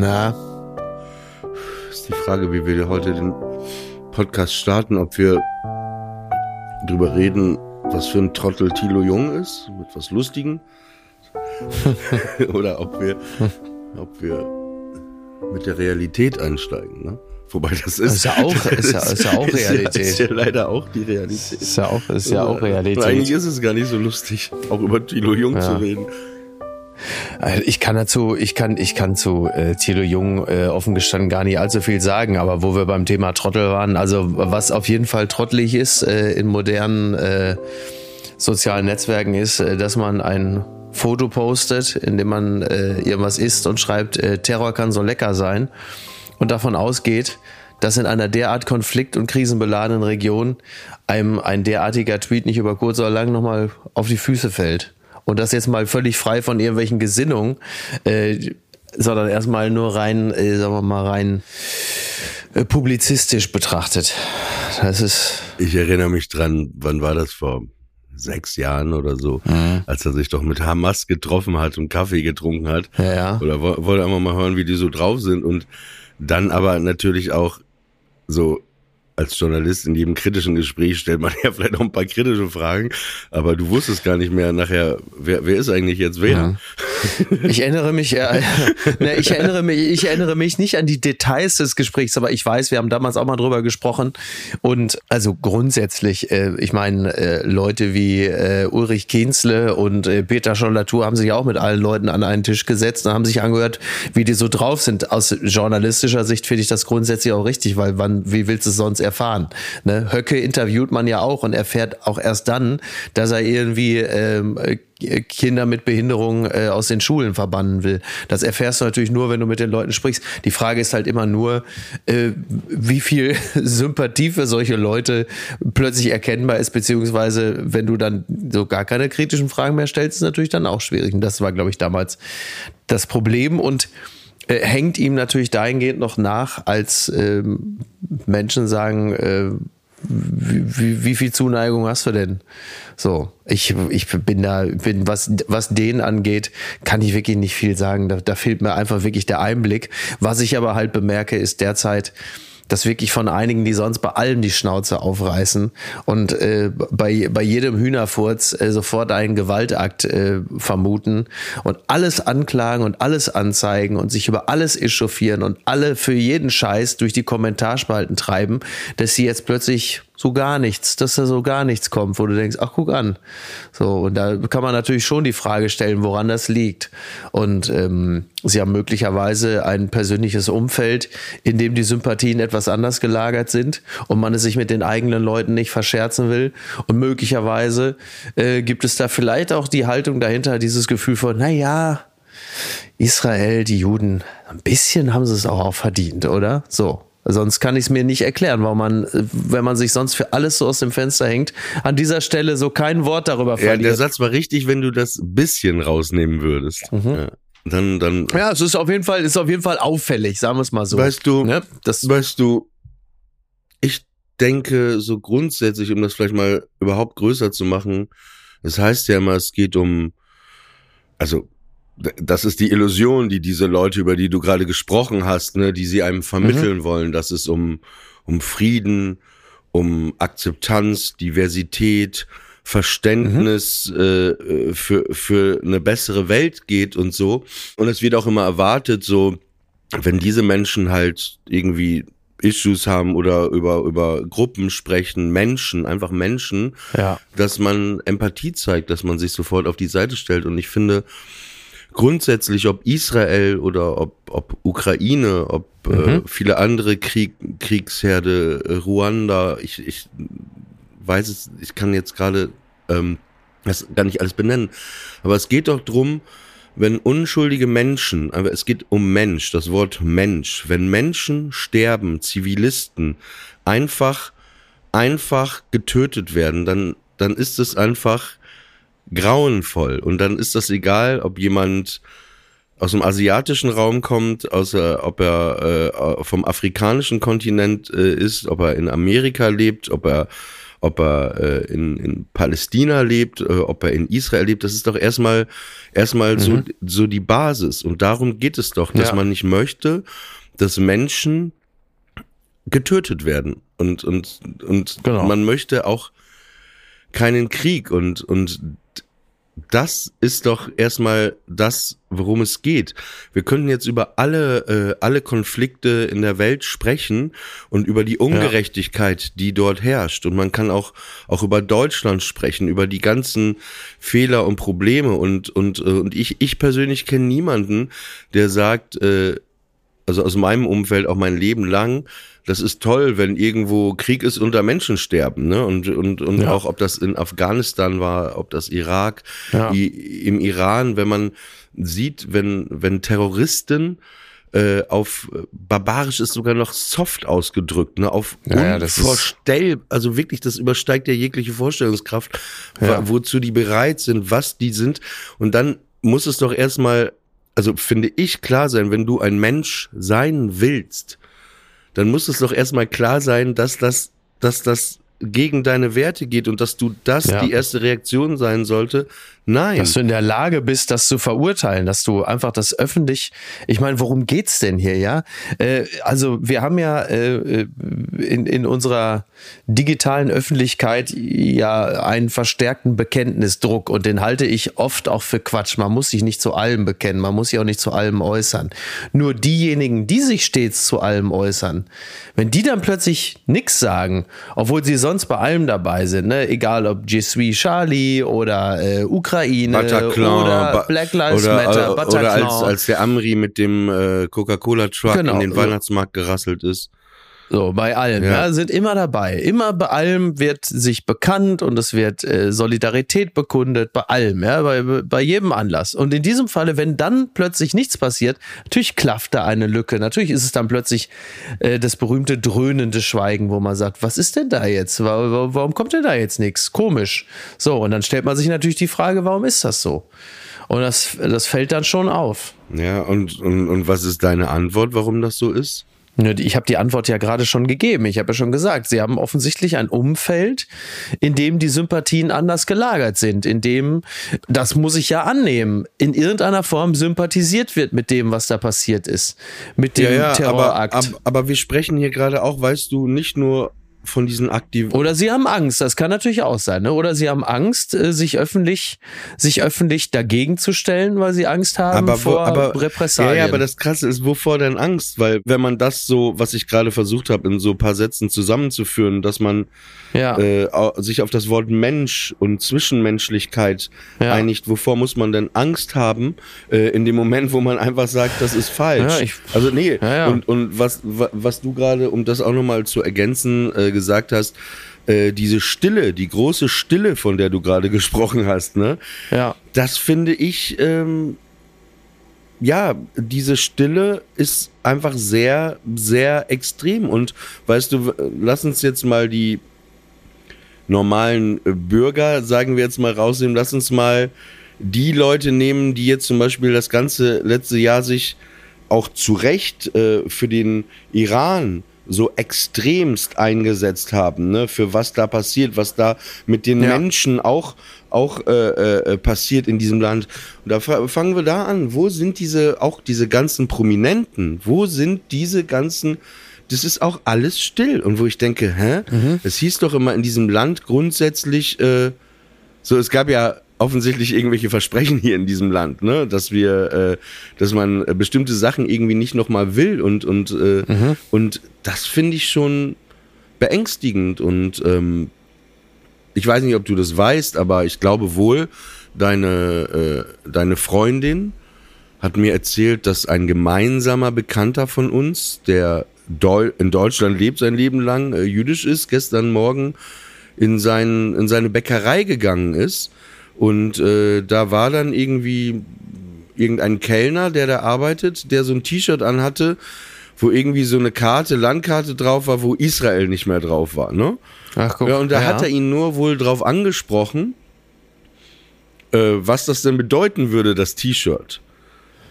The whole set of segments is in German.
Na, ist die Frage, wie wir heute den Podcast starten, ob wir drüber reden, was für ein Trottel Thilo Jung ist, mit was Lustigem, oder ob wir, ob wir mit der Realität einsteigen, ne? Wobei das ist, Ist ja auch- ist ja- ist ja auch Realität. Ist ja, ist ja leider auch die Realität. Ist ja auch, ist ja auch Und Eigentlich Realität. ist es gar nicht so lustig, auch über Thilo Jung Ja. zu reden. Also Ich kann dazu, ich kann, ich kann zu äh, Thilo Jung äh, offen gestanden gar nicht allzu viel sagen, aber wo wir beim Thema Trottel waren, also was auf jeden Fall trottelig ist äh, in modernen äh, sozialen Netzwerken ist, äh, dass man ein Foto postet, in dem man äh, irgendwas isst und schreibt, äh, Terror kann so lecker sein und davon ausgeht, dass in einer derart konflikt- und krisenbeladenen Region einem ein derartiger Tweet nicht über kurz oder lang nochmal auf die Füße fällt. Und das jetzt mal völlig frei von irgendwelchen Gesinnungen, äh, sondern erstmal nur rein, äh, sagen wir mal, rein äh, publizistisch betrachtet. Das ist, Ich erinnere mich dran, wann war das vor sechs Jahren oder so, als er sich doch mit Hamas getroffen hat und Kaffee getrunken hat. ja, ja. Oder wo- wollte einfach mal hören, wie die so drauf sind und dann aber natürlich auch so als Journalist in jedem kritischen Gespräch stellt man ja vielleicht auch ein paar kritische Fragen, aber du wusstest gar nicht mehr nachher, wer, wer ist eigentlich jetzt wer? Ich erinnere mich, äh, ne, ich erinnere mich, ich erinnere mich nicht an die Details des Gesprächs, aber ich weiß, wir haben damals auch mal drüber gesprochen. Und also grundsätzlich, äh, ich meine, äh, Leute wie äh, Ulrich Kienzle und äh, Peter Scholl-Latour haben sich auch mit allen Leuten an einen Tisch gesetzt und haben sich angehört, wie die so drauf sind. Aus journalistischer Sicht finde ich das grundsätzlich auch richtig, weil wann, wie willst du es sonst erfahren? Ne? Höcke interviewt man ja auch und erfährt auch erst dann, dass er irgendwie ähm, äh, Kinder mit Behinderung äh, aus den Schulen verbannen will. Das erfährst du natürlich nur, wenn du mit den Leuten sprichst. Die Frage ist halt immer nur, äh, wie viel Sympathie für solche Leute plötzlich erkennbar ist, beziehungsweise wenn du dann so gar keine kritischen Fragen mehr stellst, ist natürlich dann auch schwierig. Und das war, glaube ich, damals das Problem und äh, hängt ihm natürlich dahingehend noch nach, als ähm, Menschen sagen, äh, wie, wie, wie viel Zuneigung hast du denn? So, ich, ich bin da, bin, was, was den angeht, kann ich wirklich nicht viel sagen. Da, da fehlt mir einfach wirklich der Einblick. Was ich aber halt bemerke, ist derzeit, dass wirklich von einigen, die sonst bei allem die Schnauze aufreißen und äh, bei, bei jedem Hühnerfurz äh, sofort einen Gewaltakt äh, vermuten und alles anklagen und alles anzeigen und sich über alles echauffieren und alle für jeden Scheiß durch die Kommentarspalten treiben, dass sie jetzt plötzlich so gar nichts, dass da so gar nichts kommt, wo du denkst, ach guck an. So, und da kann man natürlich schon die Frage stellen, woran das liegt. Und ähm, sie haben möglicherweise ein persönliches Umfeld, in dem die Sympathien etwas anders gelagert sind und man es sich mit den eigenen Leuten nicht verscherzen will. Und möglicherweise äh, gibt es da vielleicht auch die Haltung dahinter, dieses Gefühl von, na ja, Israel, die Juden, ein bisschen haben sie es auch, auch verdient, oder? So. Sonst kann ich es mir nicht erklären, warum man, wenn man sich sonst für alles so aus dem Fenster hängt, an dieser Stelle so kein Wort darüber Ja, der verliert. Satz war richtig, wenn du das bisschen rausnehmen würdest. Mhm. Ja. dann, dann. Ja, es ist auf jeden Fall, ist auf jeden Fall auffällig, sagen wir es mal so. Weißt du, ne? das, weißt du, ich denke so grundsätzlich, um das vielleicht mal überhaupt größer zu machen, das heißt ja immer, es geht um, also das ist die Illusion, die diese Leute, über die du gerade gesprochen hast, ne, die sie einem vermitteln wollen, dass es um, um Frieden, um Akzeptanz, Diversität, Verständnis äh, äh, für, für eine bessere Welt geht und so. Und es wird auch immer erwartet, so, wenn diese Menschen halt irgendwie Issues haben oder über, über Gruppen sprechen, Menschen, einfach Menschen, ja. dass man Empathie zeigt, dass man sich sofort auf die Seite stellt. Und ich finde grundsätzlich, ob Israel oder ob, ob Ukraine, ob äh, viele andere Krieg, Kriegsherde, äh, Ruanda, ich, ich weiß es, ich kann jetzt gerade ähm, das gar nicht alles benennen. Aber es geht doch drum, wenn unschuldige Menschen, aber es geht um Mensch, das Wort Mensch, wenn Menschen sterben, Zivilisten, einfach, einfach getötet werden, dann, dann ist es einfach grauenvoll. Und dann ist das egal, ob jemand aus dem asiatischen Raum kommt, außer ob er äh, vom afrikanischen Kontinent äh, ist, ob er in Amerika lebt, ob er ob er äh, in, in Palästina lebt, äh, ob er in Israel lebt, das ist doch erstmal erstmal so so die Basis und darum geht es doch, dass Ja. man nicht möchte, dass Menschen getötet werden und und und Genau. man möchte auch keinen Krieg und und das ist doch erstmal das, worum es geht. Wir könnten jetzt über alle, äh, alle Konflikte in der Welt sprechen und über die Ungerechtigkeit, die dort herrscht. Und man kann auch, auch über Deutschland sprechen, über die ganzen Fehler und Probleme. Und, und, äh, und ich, ich persönlich kenne niemanden, der sagt, äh, also aus meinem Umfeld auch mein Leben lang, das ist toll, wenn irgendwo Krieg ist und da Menschen sterben, ne? Und, und, und Ja. auch ob das in Afghanistan war, ob das Irak, Ja. i, im Iran, wenn man sieht, wenn, wenn Terroristen äh, auf barbarisch ist sogar noch soft ausgedrückt, ne? Auf Ja, ja, das ist- unvorstell, also wirklich, das übersteigt ja jegliche Vorstellungskraft, Ja. wozu die bereit sind, was die sind. Und dann muss es doch erstmal, also finde ich klar sein, wenn du ein Mensch sein willst, dann muss es doch erstmal klar sein, dass das, dass das gegen deine Werte geht und dass du das Ja. die erste Reaktion sein sollte. Nein. Dass du in der Lage bist, das zu verurteilen, dass du einfach das öffentlich, ich meine, worum geht's denn hier, ja? Äh, also wir haben ja äh, in, in unserer digitalen Öffentlichkeit ja einen verstärkten Bekenntnisdruck und den halte ich oft auch für Quatsch. Man muss sich nicht zu allem bekennen, man muss sich auch nicht zu allem äußern. Nur diejenigen, die sich stets zu allem äußern, wenn die dann plötzlich nichts sagen, obwohl sie sonst bei allem dabei sind, ne? egal ob Je suis Charlie oder äh, Ukraine Bataclan, oder Black Lives oder, Matter, Bataclan. Oder als, als der Amri mit dem äh, Coca-Cola-Truck Genau, in den. Weihnachtsmarkt gerasselt ist. So, bei allem, ja. Ja. sind immer dabei. Immer bei allem wird sich bekannt und es wird äh, Solidarität bekundet, bei allem, ja, bei, bei jedem Anlass. Und in diesem Falle, wenn dann plötzlich nichts passiert, natürlich klafft da eine Lücke. Natürlich ist es dann plötzlich äh, das berühmte dröhnende Schweigen, wo man sagt, was ist denn da jetzt? Wa- wa- Warum kommt denn da jetzt nichts? Komisch. So, und dann stellt man sich natürlich die Frage, warum ist das so? Und das, das fällt dann schon auf. Ja, und, und, und was ist deine Antwort, warum das so ist? Ja, Ich habe die Antwort ja gerade schon gegeben. Ich habe ja schon gesagt, sie haben offensichtlich ein Umfeld, in dem die Sympathien anders gelagert sind, in dem, das muss ich ja annehmen, in irgendeiner Form sympathisiert wird mit dem, was da passiert ist, mit dem aber, Terrorakt. aber, aber wir sprechen hier gerade auch, weißt du, nicht nur von diesen aktiven. Oder sie haben Angst, das kann natürlich auch sein, ne? Oder sie haben Angst, äh, sich öffentlich, sich öffentlich dagegen zu stellen, weil sie Angst haben aber, wo- vor aber Repressalien. Ja, ja, aber das Krasse ist, wovor denn Angst? Weil wenn man das so, was ich gerade versucht habe, in so ein paar Sätzen zusammenzuführen, dass man ja. äh, sich auf das Wort Mensch und Zwischenmenschlichkeit Ja. einigt, wovor muss man denn Angst haben, äh, in dem Moment, wo man einfach sagt, das ist falsch. Ja, ich- also nee, und, und was, wa- was du gerade, um das auch nochmal zu ergänzen, äh, gesagt hast, äh, diese Stille, die große Stille, von der du gerade gesprochen hast, ne? ja. Das finde ich, ähm, ja, diese Stille ist einfach sehr, sehr extrem. Und weißt du, lass uns jetzt mal die normalen äh, Bürger, sagen wir jetzt mal, rausnehmen. Lass uns mal die Leute nehmen, die jetzt zum Beispiel das ganze letzte Jahr sich auch zu Recht äh, für den Iran so extremst eingesetzt haben, ne, für was da passiert, was da mit den Ja. Menschen auch, auch äh, äh, passiert in diesem Land. Und da fa- fangen wir da an. Wo sind diese, auch diese ganzen Prominenten? Wo sind diese ganzen, das ist auch alles still. Und wo ich denke, hä? Es hieß doch immer in diesem Land grundsätzlich, äh, so, es gab ja offensichtlich irgendwelche Versprechen hier in diesem Land, ne, dass wir, äh, dass man äh, bestimmte Sachen irgendwie nicht nochmal will und und äh, und das finde ich schon beängstigend und ähm, ich weiß nicht, ob du das weißt, aber ich glaube wohl, deine äh, deine Freundin hat mir erzählt, dass ein gemeinsamer Bekannter von uns, der Deu in Deutschland lebt sein Leben lang, äh, jüdisch ist, gestern Morgen in, sein, in seine Bäckerei gegangen ist. Und äh, da war dann irgendwie irgendein Kellner, der da arbeitet, der so ein T-Shirt anhatte, wo irgendwie so eine Karte, Landkarte drauf war, wo Israel nicht mehr drauf war. Ne? Ach, guck. Ja, und da hat er ihn nur wohl drauf angesprochen, äh, was das denn bedeuten würde, das T-Shirt.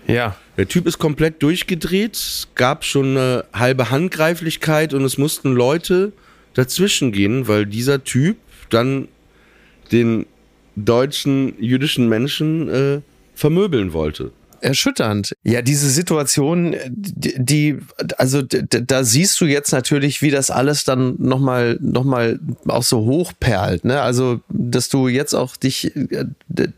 Ja. Der Typ ist komplett durchgedreht, gab schon eine halbe Handgreiflichkeit und es mussten Leute dazwischen gehen, weil dieser Typ dann den deutschen jüdischen Menschen äh, vermöbeln wollte. Erschütternd. Ja, diese Situation, die, also da siehst du jetzt natürlich, wie das alles dann nochmal noch mal auch so hochperlt. Ne? Also, dass du jetzt auch dich, äh,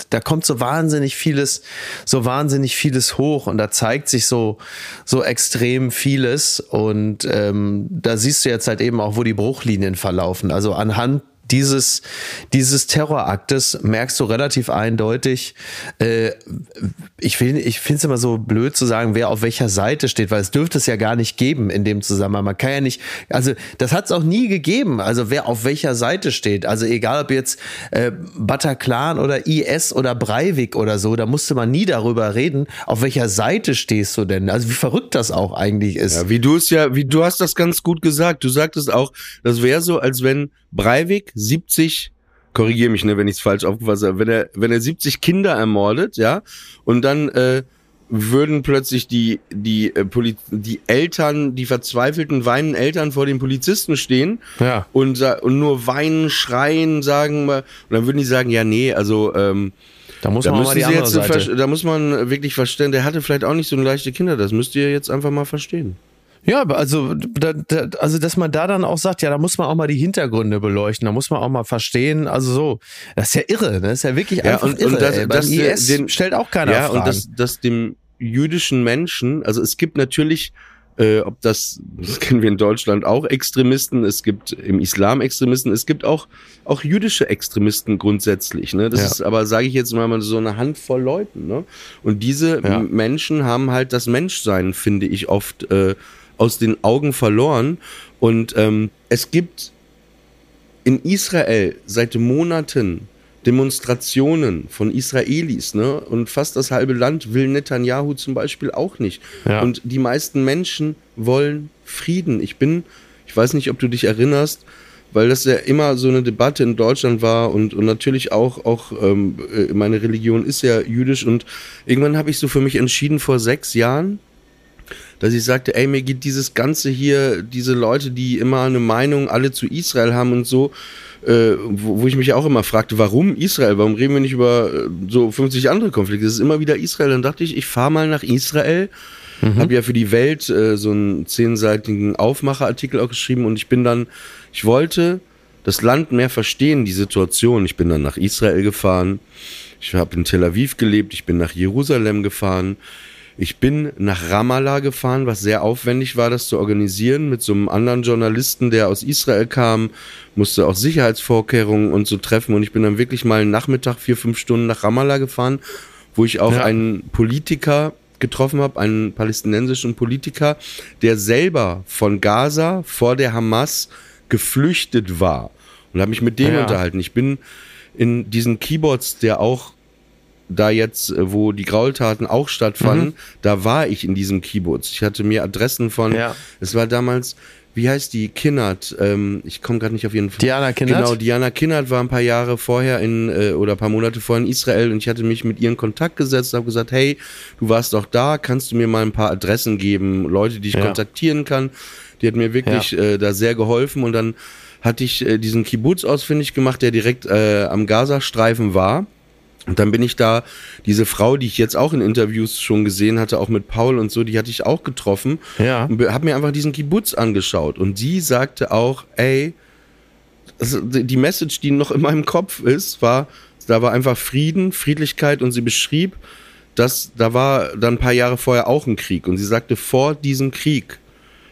da kommt so wahnsinnig vieles, so wahnsinnig vieles hoch und da zeigt sich so, so extrem vieles. Und ähm, da siehst du jetzt halt eben auch, wo die Bruchlinien verlaufen. Also anhand dieses, dieses Terroraktes merkst du relativ eindeutig, äh, ich, ich finde es immer so blöd zu sagen, wer auf welcher Seite steht, weil es dürfte es ja gar nicht geben in dem Zusammenhang. Man kann ja nicht, also das hat es auch nie gegeben, also wer auf welcher Seite steht. Also egal ob jetzt äh, Bataclan oder IS oder Breivik oder so, da musste man nie darüber reden, auf welcher Seite stehst du denn. Also wie verrückt das auch eigentlich ist. Ja, wie du es ja, wie du hast das ganz gut gesagt. Du sagtest auch, das wäre so, als wenn Breivik 70 korrigiere mich, ne, wenn ich es falsch aufgefasst habe, wenn er, wenn er 70 Kinder ermordet, ja, und dann äh, würden plötzlich die, die, äh, Poli die Eltern, die verzweifelten, weinenden Eltern vor den Polizisten stehen Ja. und, und nur weinen, schreien, sagen und dann würden die sagen, ja, nee, also ähm, Da muss da man mal die andere Seite. da muss man wirklich verstehen, der hatte vielleicht auch nicht so leichte Kinder, das müsst ihr jetzt einfach mal verstehen. Ja, also, da, da, also, dass man da dann auch sagt, ja, da muss man auch mal die Hintergründe beleuchten, da muss man auch mal verstehen, also so, das ist ja irre, ne? das ist ja wirklich Ja, einfach und- irre. und das- ey. Beim das- IS den- stellt auch keiner ja, Fragen. und dass, dass dem jüdischen Menschen, also es gibt natürlich, äh, ob das, das kennen wir in Deutschland auch Extremisten, es gibt im Islam Extremisten, es gibt auch, auch jüdische Extremisten grundsätzlich. Ne? Das Ja. ist aber, sage ich jetzt mal, so eine Handvoll Leuten. Ne? Und diese Ja. Menschen haben halt das Menschsein, finde ich, oft äh, aus den Augen verloren. Und ähm, es gibt in Israel seit Monaten Demonstrationen von Israelis, ne? Und fast das halbe Land will Netanyahu zum Beispiel auch nicht. Ja. Und die meisten Menschen wollen Frieden. Ich bin, ich weiß nicht, ob du dich erinnerst, weil das ja immer so eine Debatte in Deutschland war und, und natürlich auch, auch ähm, äh, meine Religion ist ja jüdisch und irgendwann habe ich so für mich entschieden vor sechs Jahren, dass ich sagte, ey, mir geht dieses Ganze hier, diese Leute, die immer eine Meinung alle zu Israel haben und so, äh, wo, wo ich mich auch immer fragte, warum Israel? Warum reden wir nicht über äh, so 50 andere Konflikte? Es ist immer wieder Israel. Dann dachte ich, ich fahre mal nach Israel. Habe ja für die Welt äh, so einen zehnseitigen Aufmacherartikel auch geschrieben und ich bin dann, ich wollte das Land mehr verstehen, die Situation. Ich bin dann nach Israel gefahren. Ich habe in Tel Aviv gelebt. Ich bin nach Jerusalem gefahren. Ich bin nach Ramallah gefahren, was sehr aufwendig war, das zu organisieren, mit so einem anderen Journalisten, der aus Israel kam, musste auch Sicherheitsvorkehrungen und so treffen. Und ich bin dann wirklich mal einen Nachmittag, vier, fünf Stunden nach Ramallah gefahren, wo ich auch Ja. einen Politiker getroffen habe, einen palästinensischen Politiker, der selber von Gaza vor der Hamas geflüchtet war. Und habe mich mit dem Ja. unterhalten. Ich bin in diesen Keyboards, der auch da jetzt, äh, wo die Graultaten auch stattfanden, Mhm. da war ich in diesem Kibbutz. Ich hatte mir Adressen von, Ja. es war damals, wie heißt die, Kinnert, ähm, ich komme gerade nicht auf jeden Fall. Diana Kinnert? Genau, Diana Kinnert war ein paar Jahre vorher in, äh, oder ein paar Monate vorher in Israel und ich hatte mich mit ihr in Kontakt gesetzt, habe gesagt, hey, du warst doch da, kannst du mir mal ein paar Adressen geben, Leute, die ich Ja. kontaktieren kann. Die hat mir wirklich äh, da sehr geholfen und dann hatte ich äh, diesen Kibbutz ausfindig gemacht, der direkt äh, am Gazastreifen war. Und dann bin ich da, diese Frau, die ich jetzt auch in Interviews schon gesehen hatte, auch mit Paul und so, die hatte ich auch getroffen. Ja. Und habe mir einfach diesen Kibbutz angeschaut. Und sie sagte auch, ey, also die die Message, die noch in meinem Kopf ist, war, da war einfach Frieden, Friedlichkeit und sie beschrieb, dass da war dann ein paar Jahre vorher auch ein Krieg. Und sie sagte, vor diesem Krieg,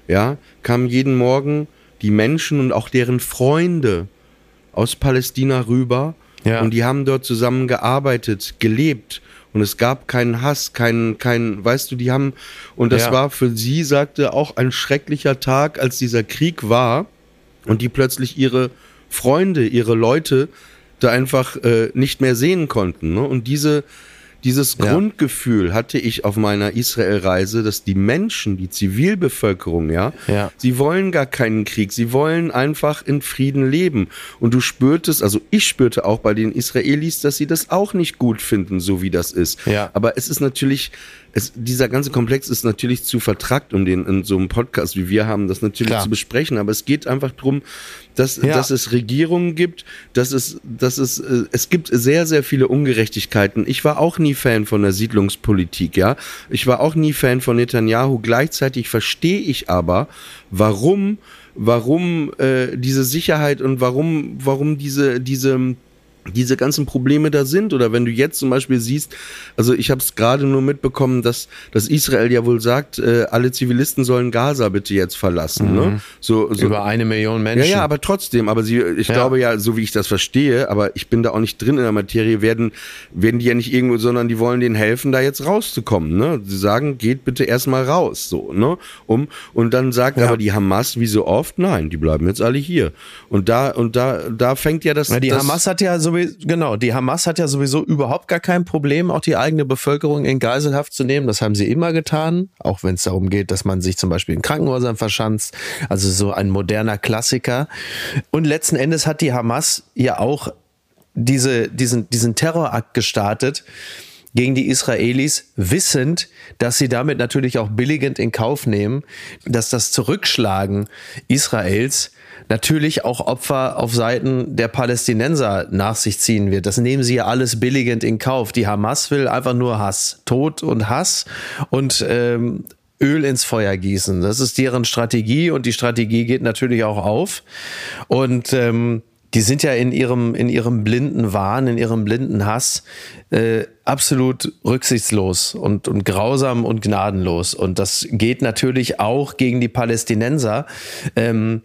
ja, kamen jeden Morgen die Menschen und auch deren Freunde aus Palästina rüber Ja. und die haben dort zusammen gearbeitet, gelebt und es gab keinen Hass, keinen, keinen, weißt du, die haben und das Ja. war für sie, sagte auch ein schrecklicher Tag, als dieser Krieg war und die plötzlich ihre Freunde, ihre Leute da einfach äh, nicht mehr sehen konnten. Ne? Und diese, dieses Ja. Grundgefühl hatte ich auf meiner Israel-Reise, dass die Menschen, die Zivilbevölkerung, ja, Ja. sie wollen gar keinen Krieg, sie wollen einfach in Frieden leben. Und du spürtest, also ich spürte auch bei den Israelis, dass sie das auch nicht gut finden, so wie das ist. Ja. Aber es ist natürlich, es, dieser ganze Komplex ist natürlich zu vertrackt, um den in so einem Podcast wie wir haben, das natürlich Klar. zu besprechen. Aber es geht einfach drum, dass, Ja. dass es Regierungen gibt, dass es, dass es, äh, es gibt sehr, sehr viele Ungerechtigkeiten. Ich war auch nie Fan von der Siedlungspolitik, ja. Ich war auch nie Fan von Netanyahu. Gleichzeitig verstehe ich aber, warum, warum äh, diese Sicherheit und warum, warum diese, diese diese ganzen Probleme da sind. Oder wenn du jetzt zum Beispiel siehst, also ich habe es gerade nur mitbekommen, dass, dass Israel ja wohl sagt, äh, alle Zivilisten sollen Gaza bitte jetzt verlassen. Ne? So, so, Über eine Million ja, Menschen. ja, aber trotzdem, aber sie, ich Ja. glaube ja, so wie ich das verstehe, aber ich bin da auch nicht drin in der Materie, werden, werden die ja nicht irgendwo, sondern die wollen denen helfen, da jetzt rauszukommen, ne? Sie sagen, geht bitte erstmal raus, so, ne? Um, und dann sagt Ja. aber die Hamas, wie so oft, nein, die bleiben jetzt alle hier. Und da, und da, da fängt ja das, Na, die das Hamas hat ja sowieso, genau, die Hamas hat ja sowieso überhaupt gar kein Problem, auch die eigene Bevölkerung in Geiselhaft zu nehmen. Das haben sie immer getan, auch wenn es darum geht, dass man sich zum Beispiel in Krankenhäusern verschanzt. Also so ein moderner Klassiker. Und letzten Endes hat die Hamas ja auch diese, diesen, diesen Terrorakt gestartet gegen die Israelis, wissend, dass sie damit natürlich auch billigend in Kauf nehmen, dass das Zurückschlagen Israels natürlich auch Opfer auf Seiten der Palästinenser nach sich ziehen wird. Das nehmen sie ja alles billigend in Kauf. Die Hamas will einfach nur Hass, Tod und Hass und ähm, Öl ins Feuer gießen. Das ist deren Strategie und die Strategie geht natürlich auch auf. Und ähm, die sind ja in ihrem, in ihrem blinden Wahn, in ihrem blinden Hass äh, absolut rücksichtslos und, und grausam und gnadenlos. Und das geht natürlich auch gegen die Palästinenser. Ähm,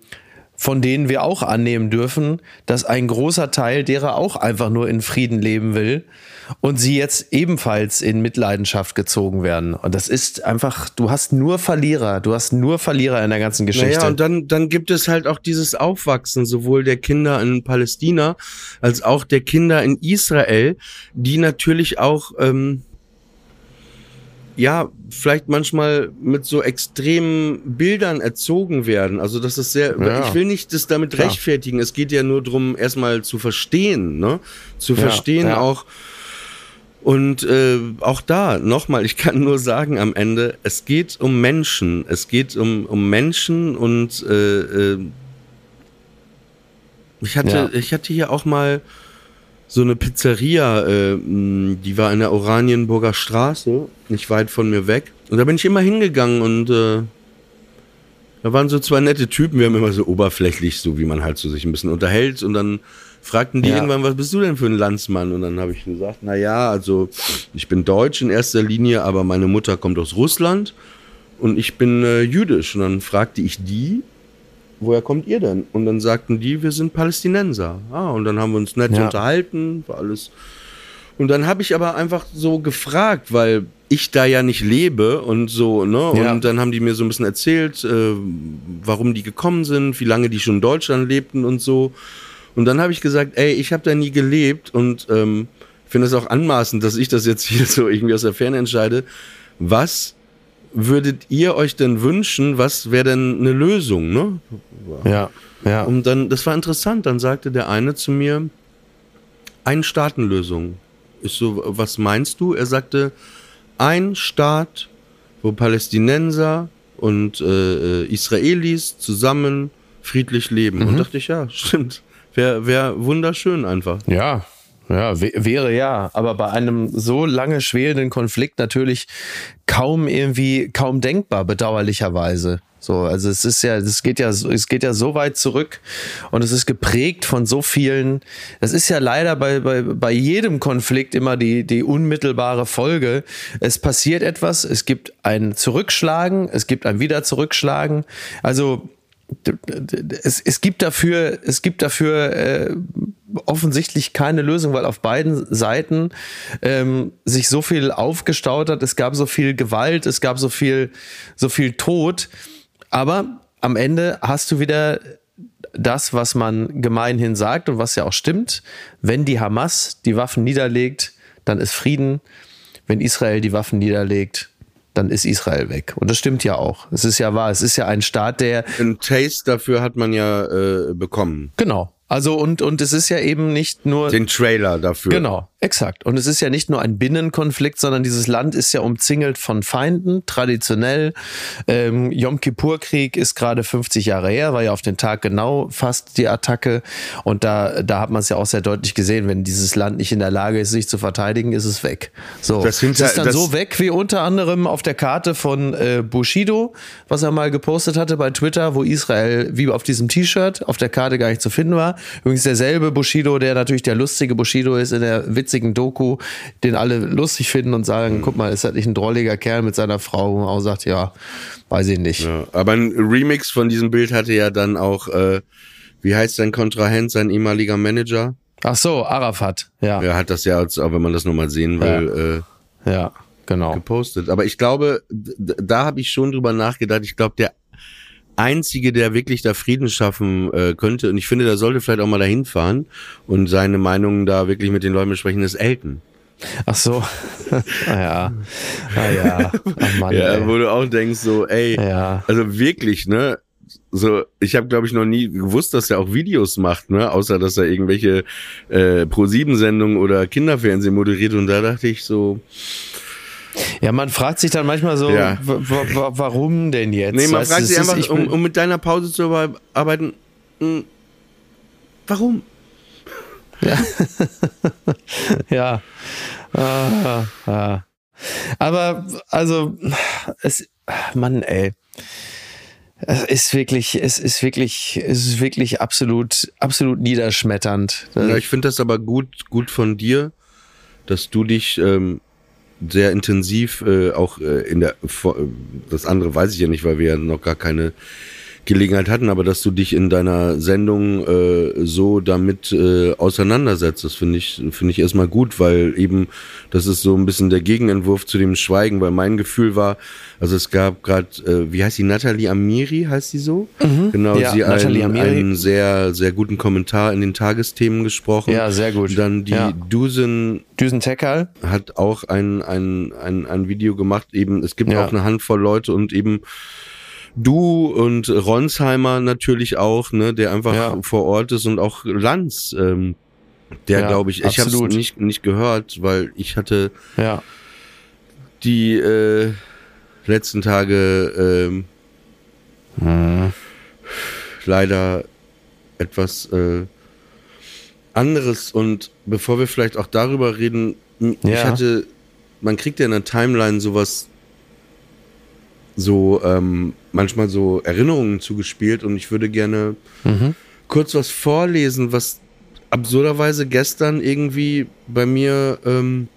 von denen wir auch annehmen dürfen, dass ein großer Teil derer auch einfach nur in Frieden leben will und sie jetzt ebenfalls in Mitleidenschaft gezogen werden. Und das ist einfach, du hast nur Verlierer, du hast nur Verlierer in der ganzen Geschichte. Naja, und dann, dann gibt es halt auch dieses Aufwachsen, sowohl der Kinder in Palästina als auch der Kinder in Israel, die natürlich auch, ähm, ja, vielleicht manchmal mit so extremen Bildern erzogen werden. Also das ist sehr, Ja. ich will nicht das damit Klar. rechtfertigen. Es geht ja nur drum, erstmal zu verstehen, ne? Zu Ja, verstehen ja. auch, und äh, auch da, nochmal, ich kann nur sagen am Ende, es geht um Menschen. Es geht um, um Menschen und äh, äh, ich, hatte, ich hatte hier auch mal so eine Pizzeria, äh, die war in der Oranienburger Straße, nicht weit von mir weg. Und da bin ich immer hingegangen und äh, da waren so zwei nette Typen, wir haben immer so oberflächlich, so wie man halt so sich ein bisschen unterhält und dann fragten die Ja. irgendwann, was bist du denn für ein Landsmann? Und dann habe ich gesagt, na ja, also ich bin deutsch in erster Linie, aber meine Mutter kommt aus Russland und ich bin äh, jüdisch. Und dann fragte ich die, woher kommt ihr denn? Und dann sagten die, wir sind Palästinenser. Ah, und dann haben wir uns nett Ja. unterhalten, war alles. Und dann habe ich aber einfach so gefragt, weil ich da ja nicht lebe und so, ne? Ja. Und dann haben die mir so ein bisschen erzählt, äh, warum die gekommen sind, wie lange die schon in Deutschland lebten und so. Und dann habe ich gesagt, ey, ich habe da nie gelebt und ähm, finde es auch anmaßend, dass ich das jetzt hier so irgendwie aus der Ferne entscheide. Was würdet ihr euch denn wünschen? Was wäre denn eine Lösung, ne? Ja, ja. Und dann, das war interessant, dann sagte der eine zu mir, Ein-Staaten-Lösung. Ich so, was meinst du? Er sagte, ein Staat, wo Palästinenser und äh, äh, Israelis zusammen friedlich leben. Und dachte ich, ja, stimmt. Wäre wär wunderschön einfach. Ja, ja, wä- wäre ja, aber bei einem so lange schwelenden Konflikt natürlich kaum irgendwie, kaum denkbar, bedauerlicherweise. So, also es ist ja, es geht ja, es geht ja so weit zurück und es ist geprägt von so vielen. Das ist ja leider bei, bei, bei jedem Konflikt immer die, die unmittelbare Folge. Es passiert etwas, es gibt ein Zurückschlagen, es gibt ein wieder Zurückschlagen. Also es, es gibt dafür, es gibt dafür äh, offensichtlich keine Lösung, weil auf beiden Seiten ähm, sich so viel aufgestaut hat. Es gab so viel Gewalt, es gab so viel, so viel Tod. Aber am Ende hast du wieder das, was man gemeinhin sagt und was ja auch stimmt. Wenn die Hamas die Waffen niederlegt, dann ist Frieden. Wenn Israel die Waffen niederlegt, dann ist Israel weg. Und das stimmt ja auch. Es ist ja wahr. Es ist ja ein Staat, der Ein Taste dafür hat man ja äh, bekommen. Genau. Also und, und es ist ja eben nicht nur. Den Trailer dafür. Genau, exakt. Und es ist ja nicht nur ein Binnenkonflikt, sondern dieses Land ist ja umzingelt von Feinden, traditionell. Ähm, Yom Kippur-Krieg ist gerade 50 Jahre her, war ja auf den Tag genau fast die Attacke. Und da, da hat man es ja auch sehr deutlich gesehen, wenn dieses Land nicht in der Lage ist, sich zu verteidigen, ist es weg. So, Das hinter- es ist dann das- so weg wie unter anderem auf der Karte von äh, Bushido, was er mal gepostet hatte bei Twitter, wo Israel wie auf diesem T-Shirt auf der Karte gar nicht zu finden war. Übrigens derselbe Bushido, der natürlich der lustige Bushido ist in der witzigen Doku, den alle lustig finden und sagen, guck mal, ist das nicht ein drolliger Kerl mit seiner Frau? Man auch sagt, ja, weiß ich nicht. Ja, aber ein Remix von diesem Bild hatte ja dann auch, äh, wie heißt sein Kontrahent, sein ehemaliger Manager? Ach so, Arafat, ja, Er hat das ja, als, auch wenn man das nochmal sehen will, äh, ja, genau. gepostet. Aber ich glaube, da habe ich schon drüber nachgedacht. Ich glaube, der Einzige, der wirklich da Frieden schaffen äh, könnte, und ich finde, der sollte vielleicht auch mal dahin fahren und seine Meinung da wirklich mit den Leuten besprechen, ist Elton. Ach so, ah ja, ah ja, Ach Mann, Ja, ey. wo du auch denkst, so, ey, ja. also wirklich, ne? So, ich habe glaube ich noch nie gewusst, dass er auch Videos macht, ne? Außer dass er irgendwelche äh, Pro-7-Sendungen oder Kinderfernsehen moderiert und da dachte ich so, Ja, man fragt sich dann manchmal so, Ja. wa- wa- wa- warum denn jetzt? nee, man Weißt fragt sich ist- einfach, ich um, um mit deiner Pause zu arbe- arbeiten, mh, warum? Ja. Ah, ah. Aber, also, es, Mann, ey. Es ist wirklich, es ist wirklich, es ist wirklich absolut, absolut niederschmetternd. Ja, ich finde das aber gut, gut von dir, dass du dich ähm, sehr intensiv äh, auch äh, in der, äh, das andere weiß ich ja nicht, weil wir ja noch gar keine Gelegenheit hatten, aber dass du dich in deiner Sendung äh, so damit äh, auseinandersetzt, das finde ich, finde ich erstmal gut, weil eben das ist so ein bisschen der Gegenentwurf zu dem Schweigen, weil mein Gefühl war, also es gab gerade, äh, wie heißt die, Natalie Amiri, heißt sie so? Genau, Mhm. Ja, sie einen, einen sehr, sehr guten Kommentar in den Tagesthemen gesprochen. Ja, sehr gut. Dann die Ja. Dusen Düsen Tekal? hat auch ein, ein, ein, ein Video gemacht, eben, es gibt Ja. auch eine Handvoll Leute und eben du und Ronsheimer natürlich auch, ne, der einfach Ja. vor Ort ist und auch Lanz, ähm, der Ja, glaube ich, ich habe es nicht, nicht gehört, weil ich hatte Ja. die äh, letzten Tage ähm, Hm. leider etwas äh, anderes und bevor wir vielleicht auch darüber reden, ich Ja. hatte, man kriegt ja in der Timeline sowas, so ähm, manchmal so Erinnerungen zugespielt und ich würde gerne Mhm. kurz was vorlesen, was absurderweise gestern irgendwie bei mir ähm,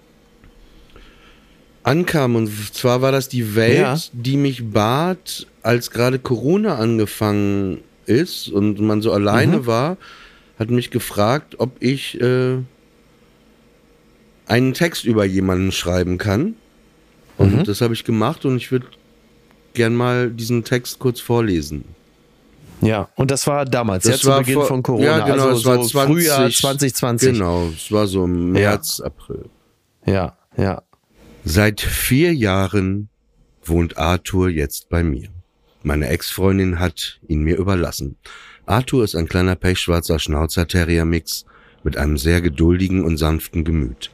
ankam. Und zwar war das die Welt, Ja. die mich bat, als gerade Corona angefangen ist und man so alleine Mhm. war, hat mich gefragt, ob ich äh, einen Text über jemanden schreiben kann. Und Mhm. das habe ich gemacht und ich würde gern mal diesen Text kurz vorlesen. Ja, und das war damals, Das ja, zu war Beginn vor- von Corona, ja, genau, also es war so 20 Frühjahr 2020. Genau, es war so im März, April. Ja, ja. Seit vier Jahren wohnt Arthur jetzt bei mir. Meine Ex-Freundin hat ihn mir überlassen. Arthur ist ein kleiner pechschwarzer Schnauzer-Terrier-Mix mit einem sehr geduldigen und sanften Gemüt.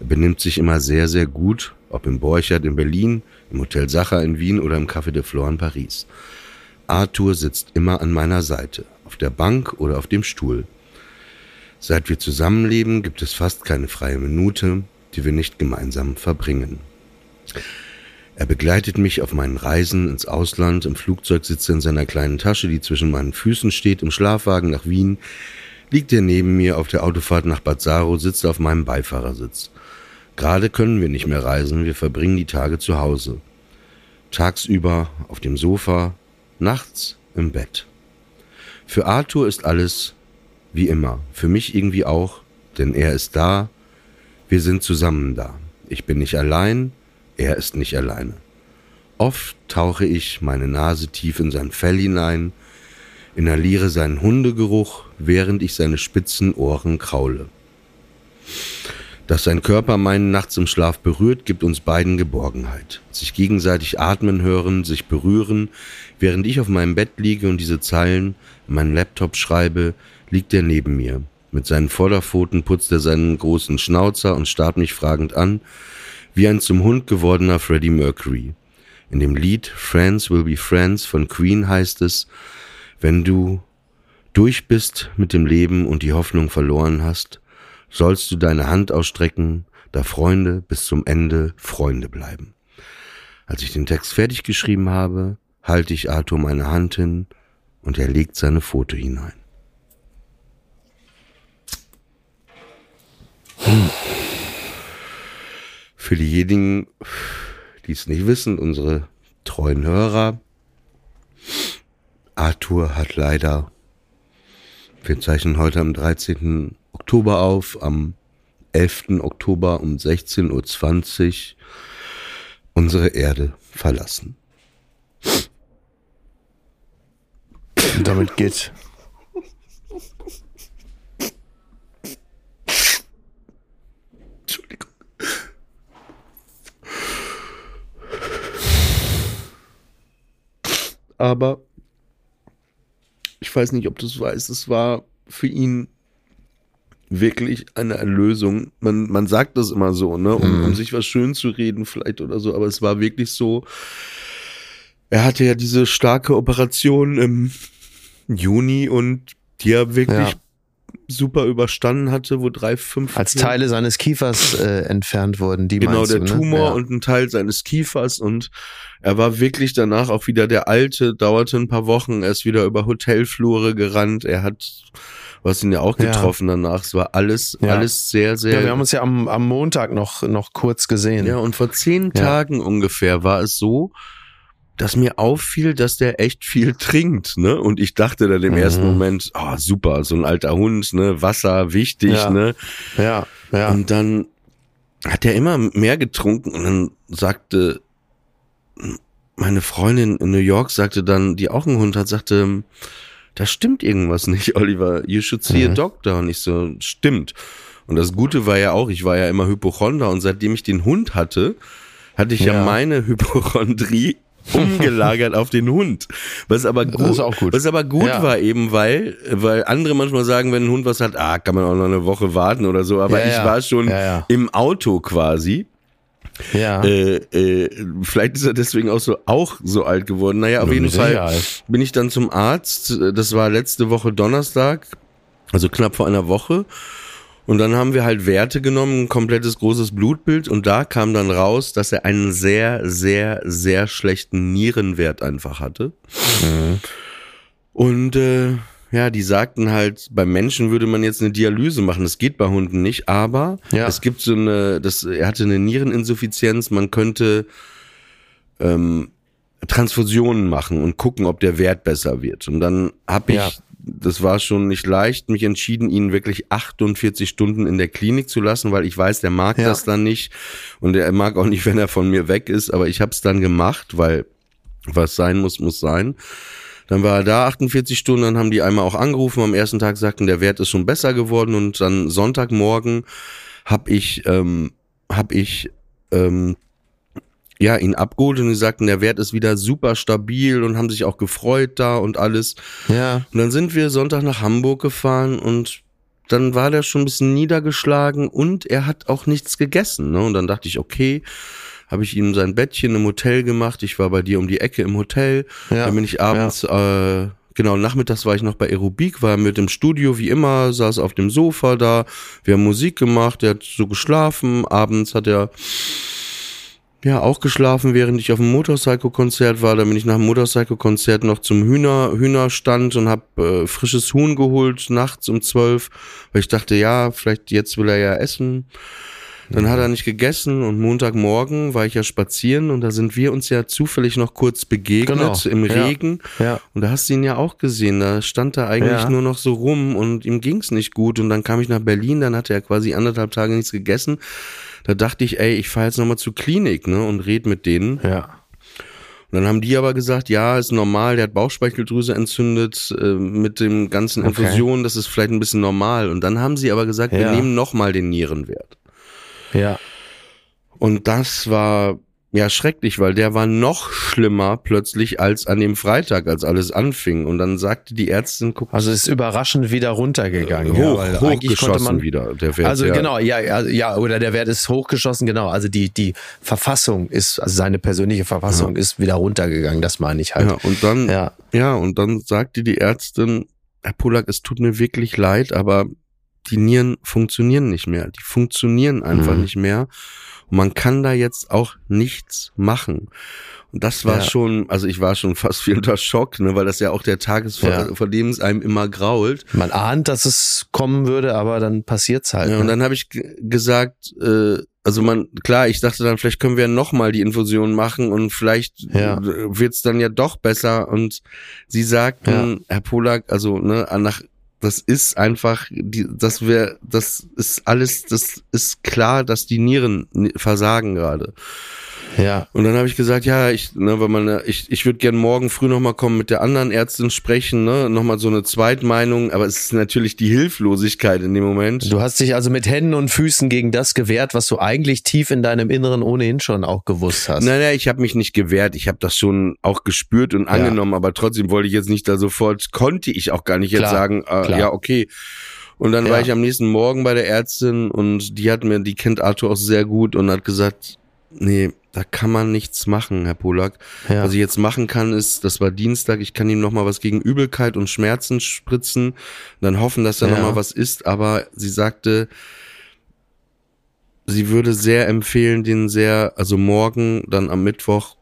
Er benimmt sich immer sehr, sehr gut, ob im Borchert in Berlin, im Hotel Sacher in Wien oder im Café de Flore in Paris. Arthur sitzt immer an meiner Seite, auf der Bank oder auf dem Stuhl. Seit wir zusammenleben, gibt es fast keine freie Minute, die wir nicht gemeinsam verbringen. Er begleitet mich auf meinen Reisen ins Ausland, im Flugzeug sitzt er in seiner kleinen Tasche, die zwischen meinen Füßen steht, im Schlafwagen nach Wien, liegt er neben mir auf der Autofahrt nach Bad Saro, sitzt auf meinem Beifahrersitz. Gerade können wir nicht mehr reisen, wir verbringen die Tage zu Hause. Tagsüber auf dem Sofa, nachts im Bett. Für Arthur ist alles wie immer, für mich irgendwie auch, denn er ist da, wir sind zusammen da. Ich bin nicht allein, er ist nicht alleine. Oft tauche ich meine Nase tief in sein Fell hinein, inhaliere seinen Hundegeruch, während ich seine spitzen Ohren kraule. Dass sein Körper meinen nachts im Schlaf berührt, gibt uns beiden Geborgenheit. Sich gegenseitig atmen hören, sich berühren, während ich auf meinem Bett liege und diese Zeilen in meinen Laptop schreibe, liegt er neben mir. Mit seinen Vorderpfoten putzt er seinen großen Schnauzer und starrt mich fragend an, wie ein zum Hund gewordener Freddie Mercury. In dem Lied Friends Will Be Friends von Queen heißt es, wenn du durch bist mit dem Leben und die Hoffnung verloren hast, sollst du deine Hand ausstrecken, da Freunde bis zum Ende Freunde bleiben. Als ich den Text fertig geschrieben habe, halte ich Arthur meine Hand hin und er legt seine Foto hinein. Für diejenigen, die es nicht wissen, unsere treuen Hörer, Arthur hat leider, wir zeichnen heute am 13. Oktober auf, am 11. Oktober um 16.20 Uhr unsere Erde verlassen. Und damit geht. Entschuldigung. Aber ich weiß nicht, ob du es weißt, es war für ihn wirklich eine Erlösung. Man, man sagt das immer so, ne, um, um sich was schön zu reden vielleicht oder so, aber es war wirklich so, er hatte ja diese starke Operation im Juni und die er wirklich Ja. super überstanden hatte, wo drei, fünf Als Teile seines Kiefers äh, entfernt wurden, die genau der du, ne? Tumor ja. und ein Teil seines Kiefers und er war wirklich danach auch wieder der alte, dauerte ein paar Wochen, er ist wieder über Hotelflure gerannt, er hat, du hast ihn ja auch Ja. getroffen danach, es war alles, Ja. alles sehr, sehr, Ja, wir haben uns ja am, am Montag noch, noch kurz gesehen. ja und vor zehn Ja. Tagen ungefähr war es so, dass mir auffiel, dass der echt viel trinkt, ne? Und ich dachte dann im Mhm. ersten Moment, oh, super, so ein alter Hund, ne? Wasser, wichtig, Ja. ne? ja. ja. Und dann hat er immer mehr getrunken und dann sagte meine Freundin in New York sagte dann, die auch einen Hund hat, sagte, da stimmt irgendwas nicht, Oliver. You should see a Mhm. doctor. Und ich so, stimmt. Und das Gute war ja auch, ich war ja immer Hypochonder und seitdem ich den Hund hatte, hatte ich ja, Ja. meine Hypochondrie umgelagert auf den Hund. Was aber gut, gut. Was aber gut Ja. war eben, weil, weil andere manchmal sagen, wenn ein Hund was hat, ah, kann man auch noch eine Woche warten oder so. Aber Ja, ich war schon im Auto quasi. Ja. Äh, äh, vielleicht ist er deswegen auch so auch so alt geworden. Naja, auf Ja, jeden Fall bin ich dann zum Arzt. Das war letzte Woche Donnerstag, also knapp vor einer Woche. Und dann haben wir halt Werte genommen, ein komplettes großes Blutbild und da kam dann raus, dass er einen sehr, sehr, sehr schlechten Nierenwert einfach hatte. Und äh, ja, die sagten halt, beim Menschen würde man jetzt eine Dialyse machen. Das geht bei Hunden nicht, aber Ja. es gibt so eine, das, er hatte eine Niereninsuffizienz, man könnte ähm, Transfusionen machen und gucken, ob der Wert besser wird. Und dann habe ich, Ja. das war schon nicht leicht, mich entschieden, ihn wirklich 48 Stunden in der Klinik zu lassen, weil ich weiß, der mag Ja. das dann nicht und er mag auch nicht, wenn er von mir weg ist. Aber ich habe es dann gemacht, weil was sein muss, muss sein. Dann war er da 48 Stunden, dann haben die einmal auch angerufen. Am ersten Tag sagten, der Wert ist schon besser geworden und dann Sonntagmorgen habe ich, ähm, hab ich ähm, ja, ihn abgeholt und die sagten, der Wert ist wieder super stabil und haben sich auch gefreut da und alles. Ja. Und dann sind wir Sonntag nach Hamburg gefahren und dann war der schon ein bisschen niedergeschlagen und er hat auch nichts gegessen. Ne? Und dann dachte ich, okay, habe ich ihm sein Bettchen im Hotel gemacht. Ich war bei dir um die Ecke im Hotel. Ja. Dann bin ich abends, äh, genau, nachmittags war ich noch bei Aerobik, war mit im Studio wie immer, saß auf dem Sofa da. Wir haben Musik gemacht, er hat so geschlafen. Abends hat er ja, auch geschlafen, während ich auf dem Motorcycle-Konzert war. Da bin ich nach dem Motorcycle-Konzert noch zum Hühner, Hühnerstand und hab äh, frisches Huhn geholt, nachts um zwölf, weil ich dachte, ja, vielleicht jetzt will er ja essen. Dann hat er nicht gegessen und Montagmorgen war ich ja spazieren und da sind wir uns ja zufällig noch kurz begegnet Genau, im ja, Regen. ja. Und da hast du ihn ja auch gesehen. Da stand er eigentlich Ja. nur noch so rum und ihm ging's nicht gut. Und dann kam ich nach Berlin, dann hatte er quasi anderthalb Tage nichts gegessen. Da dachte ich, ey, ich fahre jetzt nochmal zur Klinik, ne, und red mit denen. Ja. Und dann haben die aber gesagt, ja, ist normal, der hat Bauchspeicheldrüse entzündet äh, mit dem ganzen Okay. Infusionen, das ist vielleicht ein bisschen normal. Und dann haben sie aber gesagt, wir Ja. nehmen nochmal den Nierenwert. Ja. Und das war ja schrecklich, weil der war noch schlimmer plötzlich als an dem Freitag, als alles anfing. Und dann sagte die Ärztin, guck, Also ist überraschend wieder runtergegangen. ja, hoch, weil eigentlich konnte hochgeschossen man wieder, der Wert. Also ja. genau, ja, ja, ja, oder der Wert ist hochgeschossen, genau. Also die, die Verfassung ist, also seine persönliche Verfassung ist wieder runtergegangen, das meine ich halt. Ja, und dann, ja. Ja. und dann sagte die Ärztin, Herr Polak, es tut mir wirklich leid, aber die Nieren funktionieren nicht mehr. Die funktionieren einfach Mhm. nicht mehr. Und man kann da jetzt auch nichts machen. Und das war Ja. schon, also ich war schon fast wie unter Schock, ne, weil das ja auch der Tag ist, Ja. vor dem es einem immer grault. Man ahnt, dass es kommen würde, aber dann passiert's halt. Ja, ne? und dann habe ich gesagt, äh, also man, klar, ich dachte dann, vielleicht können wir nochmal die Infusion machen und vielleicht Ja. wird's dann ja doch besser. Und sie sagten, Herr Polak, also ne, nach, das ist einfach, die, das wäre, das ist alles, das ist klar, dass die Nieren ni- versagen gerade. Ja. Und dann habe ich gesagt, ja, ich, ne, weil man, ich, ich würde gern morgen früh nochmal kommen mit der anderen Ärztin sprechen, ne, nochmal so eine Zweitmeinung, aber es ist natürlich die Hilflosigkeit in dem Moment. Du hast dich also mit Händen und Füßen gegen das gewehrt, was du eigentlich tief in deinem Inneren ohnehin schon auch gewusst hast. Nein, ich habe mich nicht gewehrt. Ich habe das schon auch gespürt und angenommen, aber trotzdem wollte ich jetzt nicht da sofort, konnte ich auch gar nicht jetzt Klar, sagen, äh, ja, okay. Und dann Ja. war ich am nächsten Morgen bei der Ärztin und die hat mir, die kennt Arthur auch sehr gut und hat gesagt, nee, da kann man nichts machen, Herr Polak. Ja. Was ich jetzt machen kann, ist, das war Dienstag, ich kann ihm noch mal was gegen Übelkeit und Schmerzen spritzen, dann hoffen, dass da Ja. noch mal was ist. Aber sie sagte, sie würde sehr empfehlen, den sehr, also morgen, dann am Mittwoch,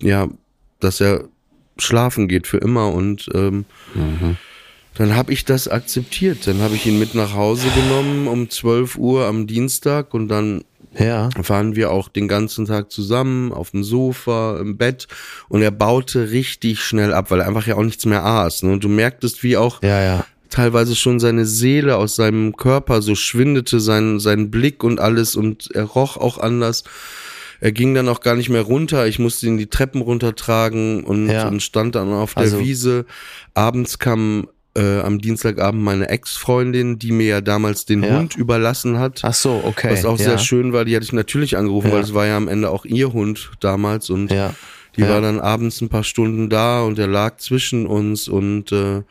ja, dass er schlafen geht für immer und ähm, dann habe ich das akzeptiert. Dann habe ich ihn mit nach Hause genommen um 12 Uhr am Dienstag und dann ja. waren wir auch den ganzen Tag zusammen auf dem Sofa, im Bett und er baute richtig schnell ab, weil er einfach ja auch nichts mehr aß. Ne? Und du merktest, wie auch Ja, ja. teilweise schon seine Seele aus seinem Körper so schwindete, sein, sein Blick und alles und er roch auch anders. Er ging dann auch gar nicht mehr runter. Ich musste ihn die Treppen runtertragen und, Ja. und stand dann auf der Also- Wiese. Abends kam äh, am Dienstagabend meine Ex-Freundin, die mir ja damals den Ja. Hund überlassen hat. Ach so, okay. Was auch ja. sehr schön war, die hatte ich natürlich angerufen, Ja. weil es war ja am Ende auch ihr Hund damals und Ja. die war dann abends ein paar Stunden da und er lag zwischen uns und äh,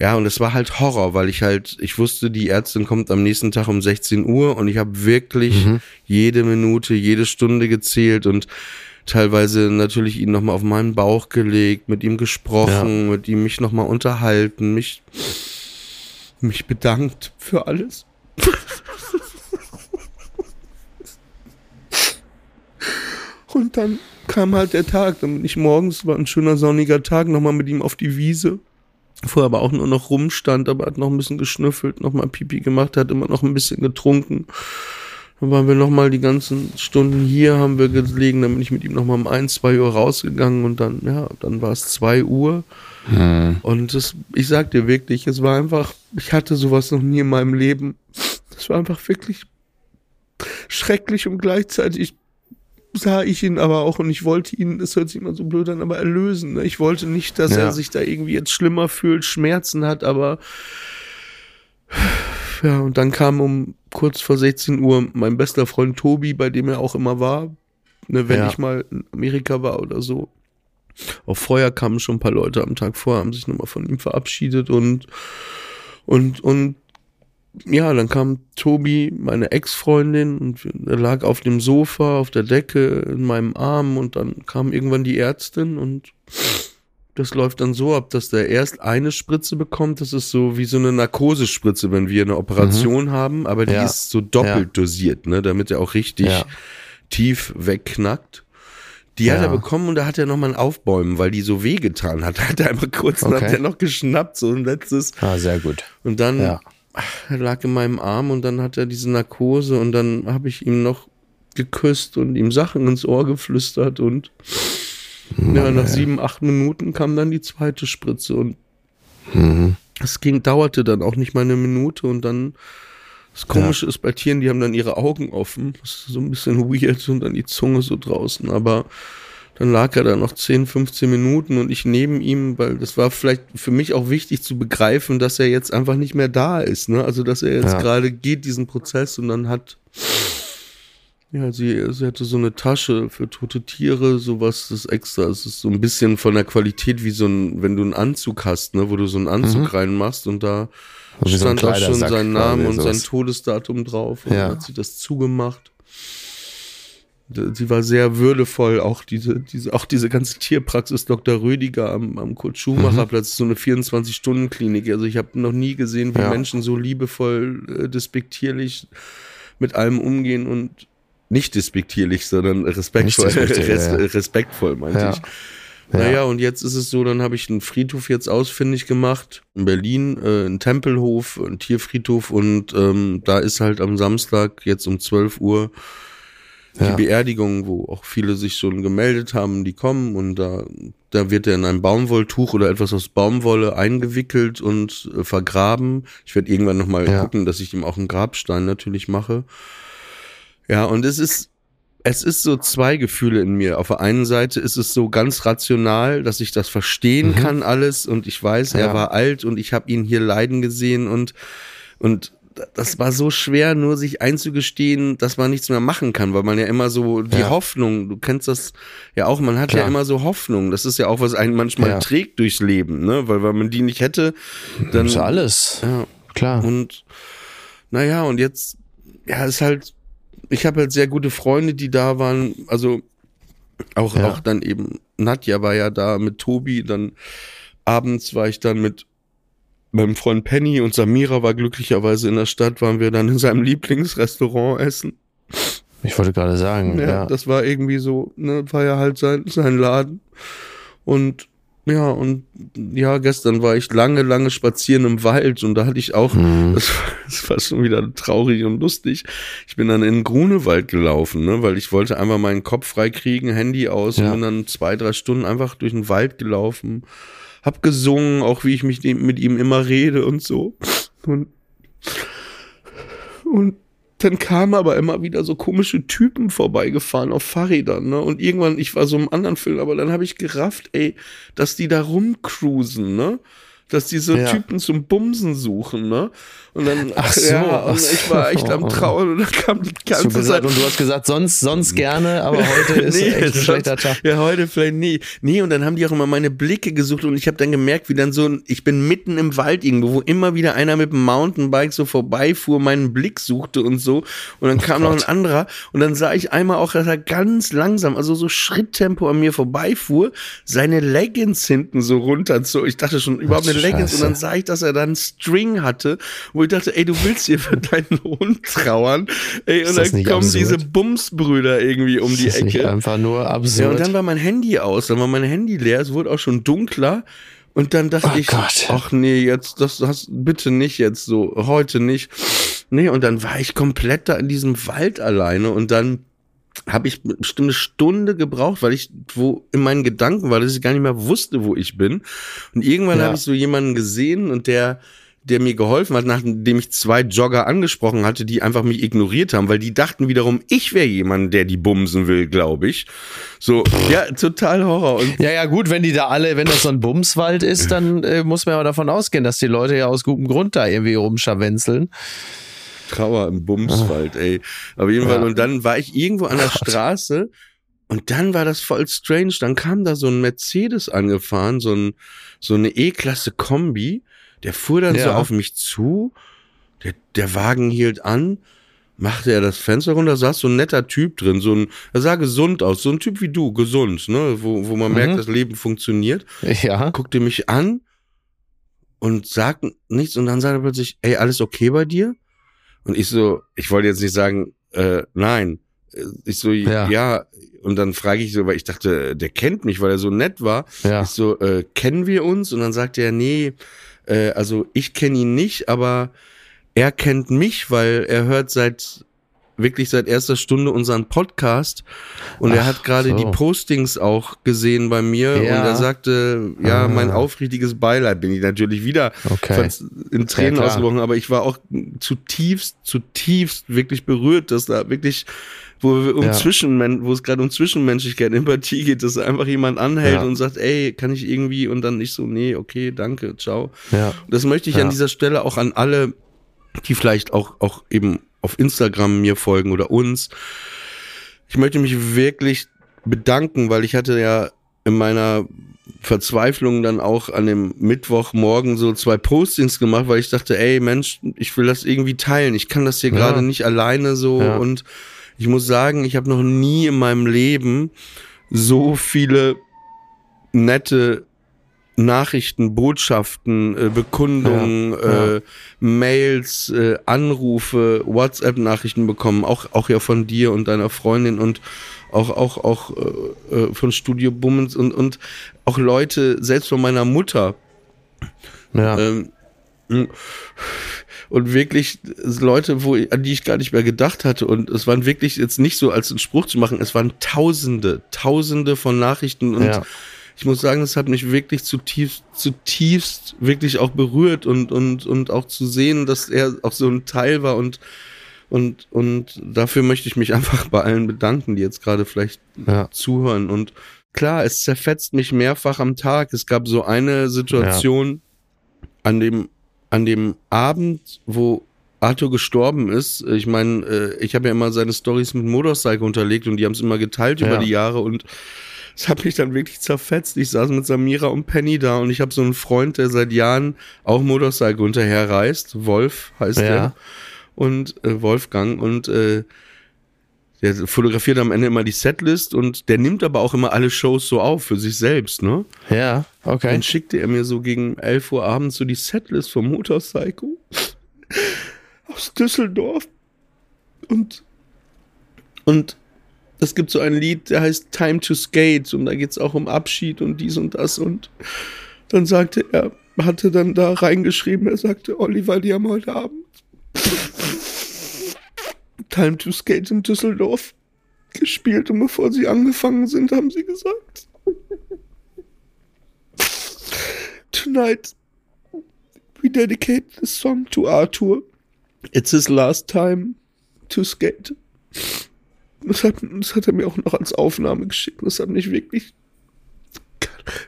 ja, und es war halt Horror, weil ich halt, ich wusste, die Ärztin kommt am nächsten Tag um 16 Uhr und ich habe wirklich Mhm. jede Minute, jede Stunde gezählt und teilweise natürlich ihn nochmal auf meinen Bauch gelegt, mit ihm gesprochen, mit ihm mich nochmal unterhalten, mich, mich bedankt für alles. Und dann kam halt der Tag, dann bin ich morgens, war ein schöner sonniger Tag, nochmal mit ihm auf die Wiese. Vorher aber auch nur noch rumstand, aber hat noch ein bisschen geschnüffelt, nochmal Pipi gemacht, hat immer noch ein bisschen getrunken. Dann waren wir nochmal die ganzen Stunden hier, haben wir gelegen, dann bin ich mit ihm nochmal um ein, zwei Uhr rausgegangen und dann, ja, dann war es zwei Uhr. Und das, ich sag dir wirklich, es war einfach, ich hatte sowas noch nie in meinem Leben. Es war einfach wirklich schrecklich und gleichzeitig sah ich ihn aber auch und ich wollte ihn, das hört sich immer so blöd an, aber erlösen. Ne? Ich wollte nicht, dass Ja. er sich da irgendwie jetzt schlimmer fühlt, Schmerzen hat, aber ja, und dann kam um kurz vor 16 Uhr mein bester Freund Tobi, bei dem er auch immer war, ne, wenn Ja. ich mal in Amerika war oder so. Auch vorher kamen schon ein paar Leute am Tag vorher, haben sich nochmal von ihm verabschiedet und, und, und ja, dann kam Tobi, meine Ex-Freundin, und er lag auf dem Sofa, auf der Decke, in meinem Arm und dann kam irgendwann die Ärztin und das läuft dann so ab, dass der erst eine Spritze bekommt. Das ist so wie so eine Narkosespritze, wenn wir eine Operation haben, aber die Mhm. Ja. ist so doppelt Ja. dosiert, ne, damit er auch richtig Ja. tief wegknackt. Die hat er bekommen und da hat er nochmal ein Aufbäumen, weil die so wehgetan hat. Da hat er einmal kurz, Okay. hat er noch geschnappt, so ein letztes. Ah, sehr gut. Und dann er lag in meinem Arm und dann hat er diese Narkose und dann habe ich ihm noch geküsst und ihm Sachen ins Ohr geflüstert und ja, nach sieben, acht Minuten kam dann die zweite Spritze und Mhm. es ging, dauerte dann auch nicht mal eine Minute und dann das Komische ist bei Tieren, die haben dann ihre Augen offen. Das ist so ein bisschen weird und dann die Zunge so draußen, aber dann lag er da noch 10, 15 Minuten und ich neben ihm, weil das war vielleicht für mich auch wichtig zu begreifen, dass er jetzt einfach nicht mehr da ist, ne? Also, dass er jetzt Ja. gerade geht, diesen Prozess und dann hat, ja, sie, sie hatte so eine Tasche für tote Tiere, sowas, das extra. Es ist so ein bisschen von der Qualität wie so ein, wenn du einen Anzug hast, ne, wo du so einen Anzug reinmachst und da so ein stand auch schon sein Name und sein. Todesdatum drauf und Ja. hat sie das zugemacht. Sie war sehr würdevoll, auch diese, diese, auch diese ganze Tierpraxis Dr. Rödiger am, am Kurt Schumacher Platz, ist so eine 24-Stunden-Klinik. Also ich habe noch nie gesehen, wie Ja. Menschen so liebevoll, äh, despektierlich mit allem umgehen und nicht despektierlich, sondern respektvoll. Res ja. Respektvoll, meinte Ja. ich. Naja, und jetzt ist es so, dann habe ich einen Friedhof jetzt ausfindig gemacht in Berlin, äh, einen Tempelhof, einen Tierfriedhof und ähm, da ist halt am Samstag jetzt um 12 Uhr die Ja. Beerdigung, wo auch viele sich schon gemeldet haben, die kommen und da, da wird er in ein Baumwolltuch oder etwas aus Baumwolle eingewickelt und äh, vergraben. Ich werde irgendwann nochmal Ja. gucken, dass ich ihm auch einen Grabstein natürlich mache. Ja, und es ist, es ist so zwei Gefühle in mir. Auf der einen Seite ist es so ganz rational, dass ich das verstehen kann alles und ich weiß, er Ja. war alt und ich habe ihn hier leiden gesehen und und das war so schwer, nur sich einzugestehen, dass man nichts mehr machen kann, weil man ja immer so die Ja. Hoffnung, du kennst das ja auch, man hat ja Klar. immer so Hoffnung. Das ist ja auch, was einen manchmal Ja. trägt durchs Leben, ne? Weil wenn man die nicht hätte, dann Das ist alles. ja, Klar. und naja, und jetzt, ja, ist halt, ich habe halt sehr gute Freunde, die da waren. Also auch, Ja. auch dann eben, Nadja war ja da mit Tobi, dann abends war ich dann mit meinem Freund Penny und Samira war glücklicherweise in der Stadt, waren wir dann in seinem Lieblingsrestaurant essen. Ich wollte gerade sagen, Ja, ja. das war irgendwie so, ne, war ja halt sein, sein Laden. Und ja, und ja, gestern war ich lange, lange spazieren im Wald und da hatte ich auch, Mhm. das, war, das war schon wieder traurig und lustig. Ich bin dann in den Grunewald gelaufen, ne, weil ich wollte einfach meinen Kopf freikriegen, Handy aus Ja. und bin dann zwei, drei Stunden einfach durch den Wald gelaufen. Hab gesungen, auch wie ich mich mit ihm immer rede und so. Und, und dann kamen aber immer wieder so komische Typen vorbeigefahren auf Fahrrädern, ne? Und irgendwann, ich war so im anderen Film, aber dann habe ich gerafft, ey, dass die da rumcruisen, ne? Dass diese Ja. Typen zum Bumsen suchen, ne? Und dann, Ach so, ja, ach so. ich war echt am Trauen und dann kam die ganze gesagt, Zeit. und du hast gesagt, sonst, sonst gerne, aber heute ist echt ein schlechter Tag. Ja, heute vielleicht nie. Nee, und dann haben die auch immer meine Blicke gesucht und ich habe dann gemerkt, wie dann so ein, ich bin mitten im Wald irgendwo, wo immer wieder einer mit dem Mountainbike so vorbeifuhr, meinen Blick suchte und so. Und dann kam noch ein anderer und dann sah ich einmal auch, dass er ganz langsam, also so Schritttempo an mir vorbeifuhr, seine Leggings hinten so runterzog. Ich dachte schon, überhaupt Ach, eine Leggings. Scheiße. Und dann sah ich, dass er dann einen String hatte, wo ich dachte, ey, du willst hier für deinen Hund trauern. Ey, und dann kommen absurd? diese Bumsbrüder irgendwie um die das ist nicht Ecke. einfach nur Ja, absurd. und dann war mein Handy aus, dann war mein Handy leer, es wurde auch schon dunkler. Und dann dachte Oh ich, Gott. ach nee, jetzt, das hast, bitte nicht jetzt so, heute nicht. Nee, und dann war ich komplett da in diesem Wald alleine und dann habe ich bestimmt eine Stunde gebraucht, weil ich wo in meinen Gedanken war, dass ich gar nicht mehr wusste, wo ich bin. Und irgendwann Ja. habe ich so jemanden gesehen und der der mir geholfen hat, nachdem ich zwei Jogger angesprochen hatte, die einfach mich ignoriert haben, weil die dachten wiederum, ich wäre jemand, der die bumsen will, glaube ich. So, ja, total Horror. Und Ja, ja, gut, wenn die da alle, wenn das so ein Bumswald ist, dann äh, muss man aber davon ausgehen, dass die Leute ja aus gutem Grund da irgendwie rumscharwenzeln. Trauer im Bumswald, ey. Auf jeden Fall. Ja. Und dann war ich irgendwo an der Straße und dann war das voll strange. Dann kam da so ein Mercedes angefahren, so, ein, so eine E-Klasse Kombi. Der fuhr dann so Ja. auf mich zu. Der, der Wagen hielt an, machte er das Fenster runter, saß so ein netter Typ drin, so ein, er sah gesund aus, so ein Typ wie du, gesund, ne, wo, wo man Mhm. merkt, das Leben funktioniert Ja. guckte mich an und sagt nichts und dann sagt er plötzlich, ey, alles okay bei dir? Und ich so, ich wollte jetzt nicht sagen, äh, nein. Ich so, Ja. ja. Und dann frage ich so, weil ich dachte, der kennt mich, weil er so nett war. Ja. Ich so, äh, kennen wir uns? Und dann sagte er, nee, äh, also ich kenne ihn nicht, aber er kennt mich, weil er hört seit wirklich seit erster Stunde unseren Podcast und er Ach, hat gerade so. die Postings auch gesehen bei mir Ja. und er sagte, ja, Ah. mein aufrichtiges Beileid bin ich natürlich wieder Okay. in Tränen klar. ausgebrochen, aber ich war auch zutiefst, zutiefst wirklich berührt, dass da wirklich, wo wir um Ja. Zwischenmen wo es gerade um Zwischenmenschlichkeit, Empathie geht, dass einfach jemand anhält Ja. und sagt, ey, kann ich irgendwie und dann nicht so, nee, okay, danke, ciao. Ja. Und das möchte ich Ja. an dieser Stelle auch an alle, die vielleicht auch, auch eben auf Instagram mir folgen oder uns. Ich möchte mich wirklich bedanken, weil ich hatte ja in meiner Verzweiflung dann auch an dem Mittwochmorgen so zwei Postings gemacht, weil ich dachte, ey Mensch, ich will das irgendwie teilen. Ich kann das hier Ja. gerade nicht alleine so Ja. und ich muss sagen, ich habe noch nie in meinem Leben so viele nette Nachrichten, Botschaften, äh, Bekundungen, Ja, ja. Äh, Mails, äh, Anrufe, WhatsApp-Nachrichten bekommen, auch auch ja von dir und deiner Freundin und auch auch auch äh, äh, von Studio Bummens und und auch Leute, selbst von meiner Mutter, Ja. ähm, und wirklich Leute, wo, an die ich gar nicht mehr gedacht hatte. Und es waren wirklich jetzt nicht so als einen Spruch zu machen, es waren Tausende, Tausende von Nachrichten. Und Ja. Ich muss sagen, das hat mich wirklich zutiefst, zutiefst wirklich auch berührt und, und, und auch zu sehen, dass er auch so ein Teil war und und, und dafür möchte ich mich einfach bei allen bedanken, die jetzt gerade vielleicht Ja. zuhören. Und klar, es zerfetzt mich mehrfach am Tag. Es gab so eine Situation an dem, an dem Abend, wo Arthur gestorben ist. Ich meine, äh, ich habe ja immer seine Stories mit Motorcycle unterlegt und die haben es immer geteilt Ja. über die Jahre und es hat mich dann wirklich zerfetzt. Ich saß mit Samira und Penny da und ich habe so einen Freund, der seit Jahren auch Motorcycle hinterher reist. Wolf heißt Ja. er. Und äh, Wolfgang und äh, der fotografiert am Ende immer die Setlist und der nimmt aber auch immer alle Shows so auf für sich selbst, ne? Ja, okay. Dann schickte er mir so gegen 11 Uhr abends so die Setlist vom Motorcycle aus Düsseldorf. Und, und es gibt so ein Lied, der heißt Time to Skate und da geht's auch um Abschied und dies und das. Und dann sagte er, hatte dann da reingeschrieben, er sagte, Oliver, die haben heute Abend Time to Skate in Düsseldorf gespielt und bevor sie angefangen sind, haben sie gesagt, Tonight we dedicate this song to Arthur. It's his last time to skate. Das hat, das hat er mir auch noch als Aufnahme geschickt. Das hat mich wirklich.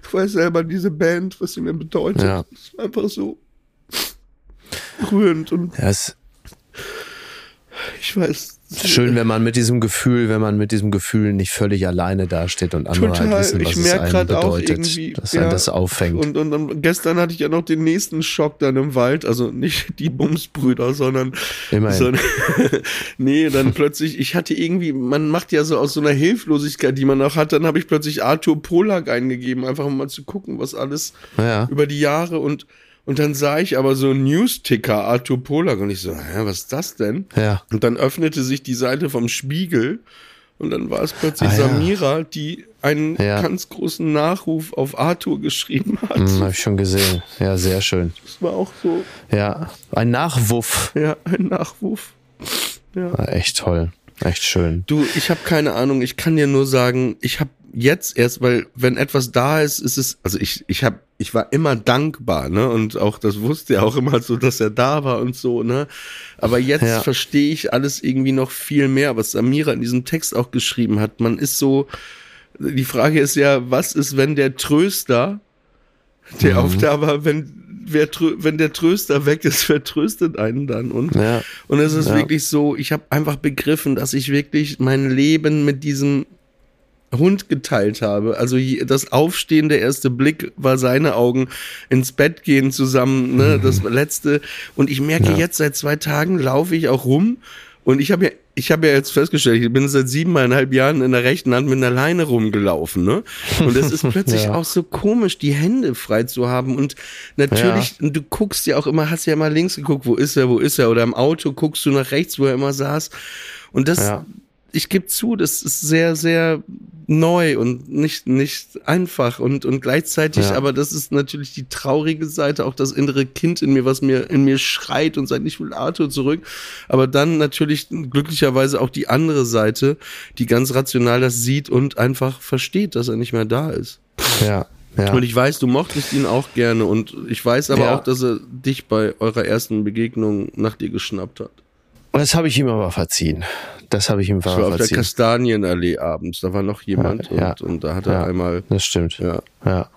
Du weißt selber, diese Band, was sie mir bedeutet. Ja. War einfach so rührend und Ja, es ich weiß. Schön, wenn man mit diesem Gefühl, wenn man mit diesem Gefühl nicht völlig alleine dasteht und andere Total. halt wissen, was Ich es einem bedeutet, dass ja, einen das auffängt. Und, und dann gestern hatte ich ja noch den nächsten Schock dann im Wald, also nicht die Bumsbrüder, sondern Immerhin. sondern nee, dann plötzlich, ich hatte irgendwie, man macht ja so aus so einer Hilflosigkeit, die man auch hat, dann habe ich plötzlich Arthur Polak eingegeben, einfach um mal zu gucken, was alles ja. über die Jahre und und dann sah ich aber so einen News-Ticker Arthur Polak und ich so, hä, was ist das denn? Ja. Und dann öffnete sich die Seite vom Spiegel und dann war es plötzlich Ah, ja. Samira, die einen Ja. ganz großen Nachruf auf Arthur geschrieben hat. Hm, habe ich schon gesehen. Ja, sehr schön. Das war auch so, Ja, ein Nachwuff. ja, ein Nachruf. Ja. War echt toll. Echt schön. Du, ich habe keine Ahnung, ich kann dir nur sagen, ich habe jetzt erst, weil wenn etwas da ist, ist es, also ich, ich habe, ich war immer dankbar, ne? Und auch das wusste er auch immer so, dass er da war und so, ne? Aber jetzt Ja. verstehe ich alles irgendwie noch viel mehr, was Samira in diesem Text auch geschrieben hat. Man ist so, die Frage ist ja, was ist, wenn der Tröster, der Mhm. auf da war, wenn, wer, wenn der Tröster weg ist, wer tröstet einen dann? Und Ja. und es ist Ja. wirklich so, ich habe einfach begriffen, dass ich wirklich mein Leben mit diesem Hund geteilt habe. Also das Aufstehen, der erste Blick war seine Augen, ins Bett gehen zusammen, ne, das letzte. Und ich merke Ja. jetzt seit zwei Tagen laufe ich auch rum und ich habe ja ich habe ja jetzt festgestellt, ich bin seit siebeneinhalb Jahren in der rechten Hand mit einer Leine rumgelaufen, ne? Und es ist plötzlich Ja. auch so komisch, die Hände frei zu haben. Und natürlich, und du guckst ja auch immer, hast ja immer links geguckt, wo ist er, wo ist er? Oder im Auto guckst du nach rechts, wo er immer saß. Und das, Ja. Ich gebe zu, das ist sehr, sehr neu und nicht, nicht einfach und, und gleichzeitig, Ja. aber das ist natürlich die traurige Seite, auch das innere Kind in mir, was mir, in mir schreit und sagt, ich will Arthur zurück. Aber dann natürlich glücklicherweise auch die andere Seite, die ganz rational das sieht und einfach versteht, dass er nicht mehr da ist. Ja. Ja. Und ich weiß, du mochtest ihn auch gerne und ich weiß aber Ja. auch, dass er dich bei eurer ersten Begegnung nach dir geschnappt hat. Das habe ich ihm aber verziehen. Das habe ich ihm Das war auf der. Kastanienallee abends. Da war noch jemand Ja, ja. und, und da hat er Ja. einmal. Das stimmt. Ja. Ja.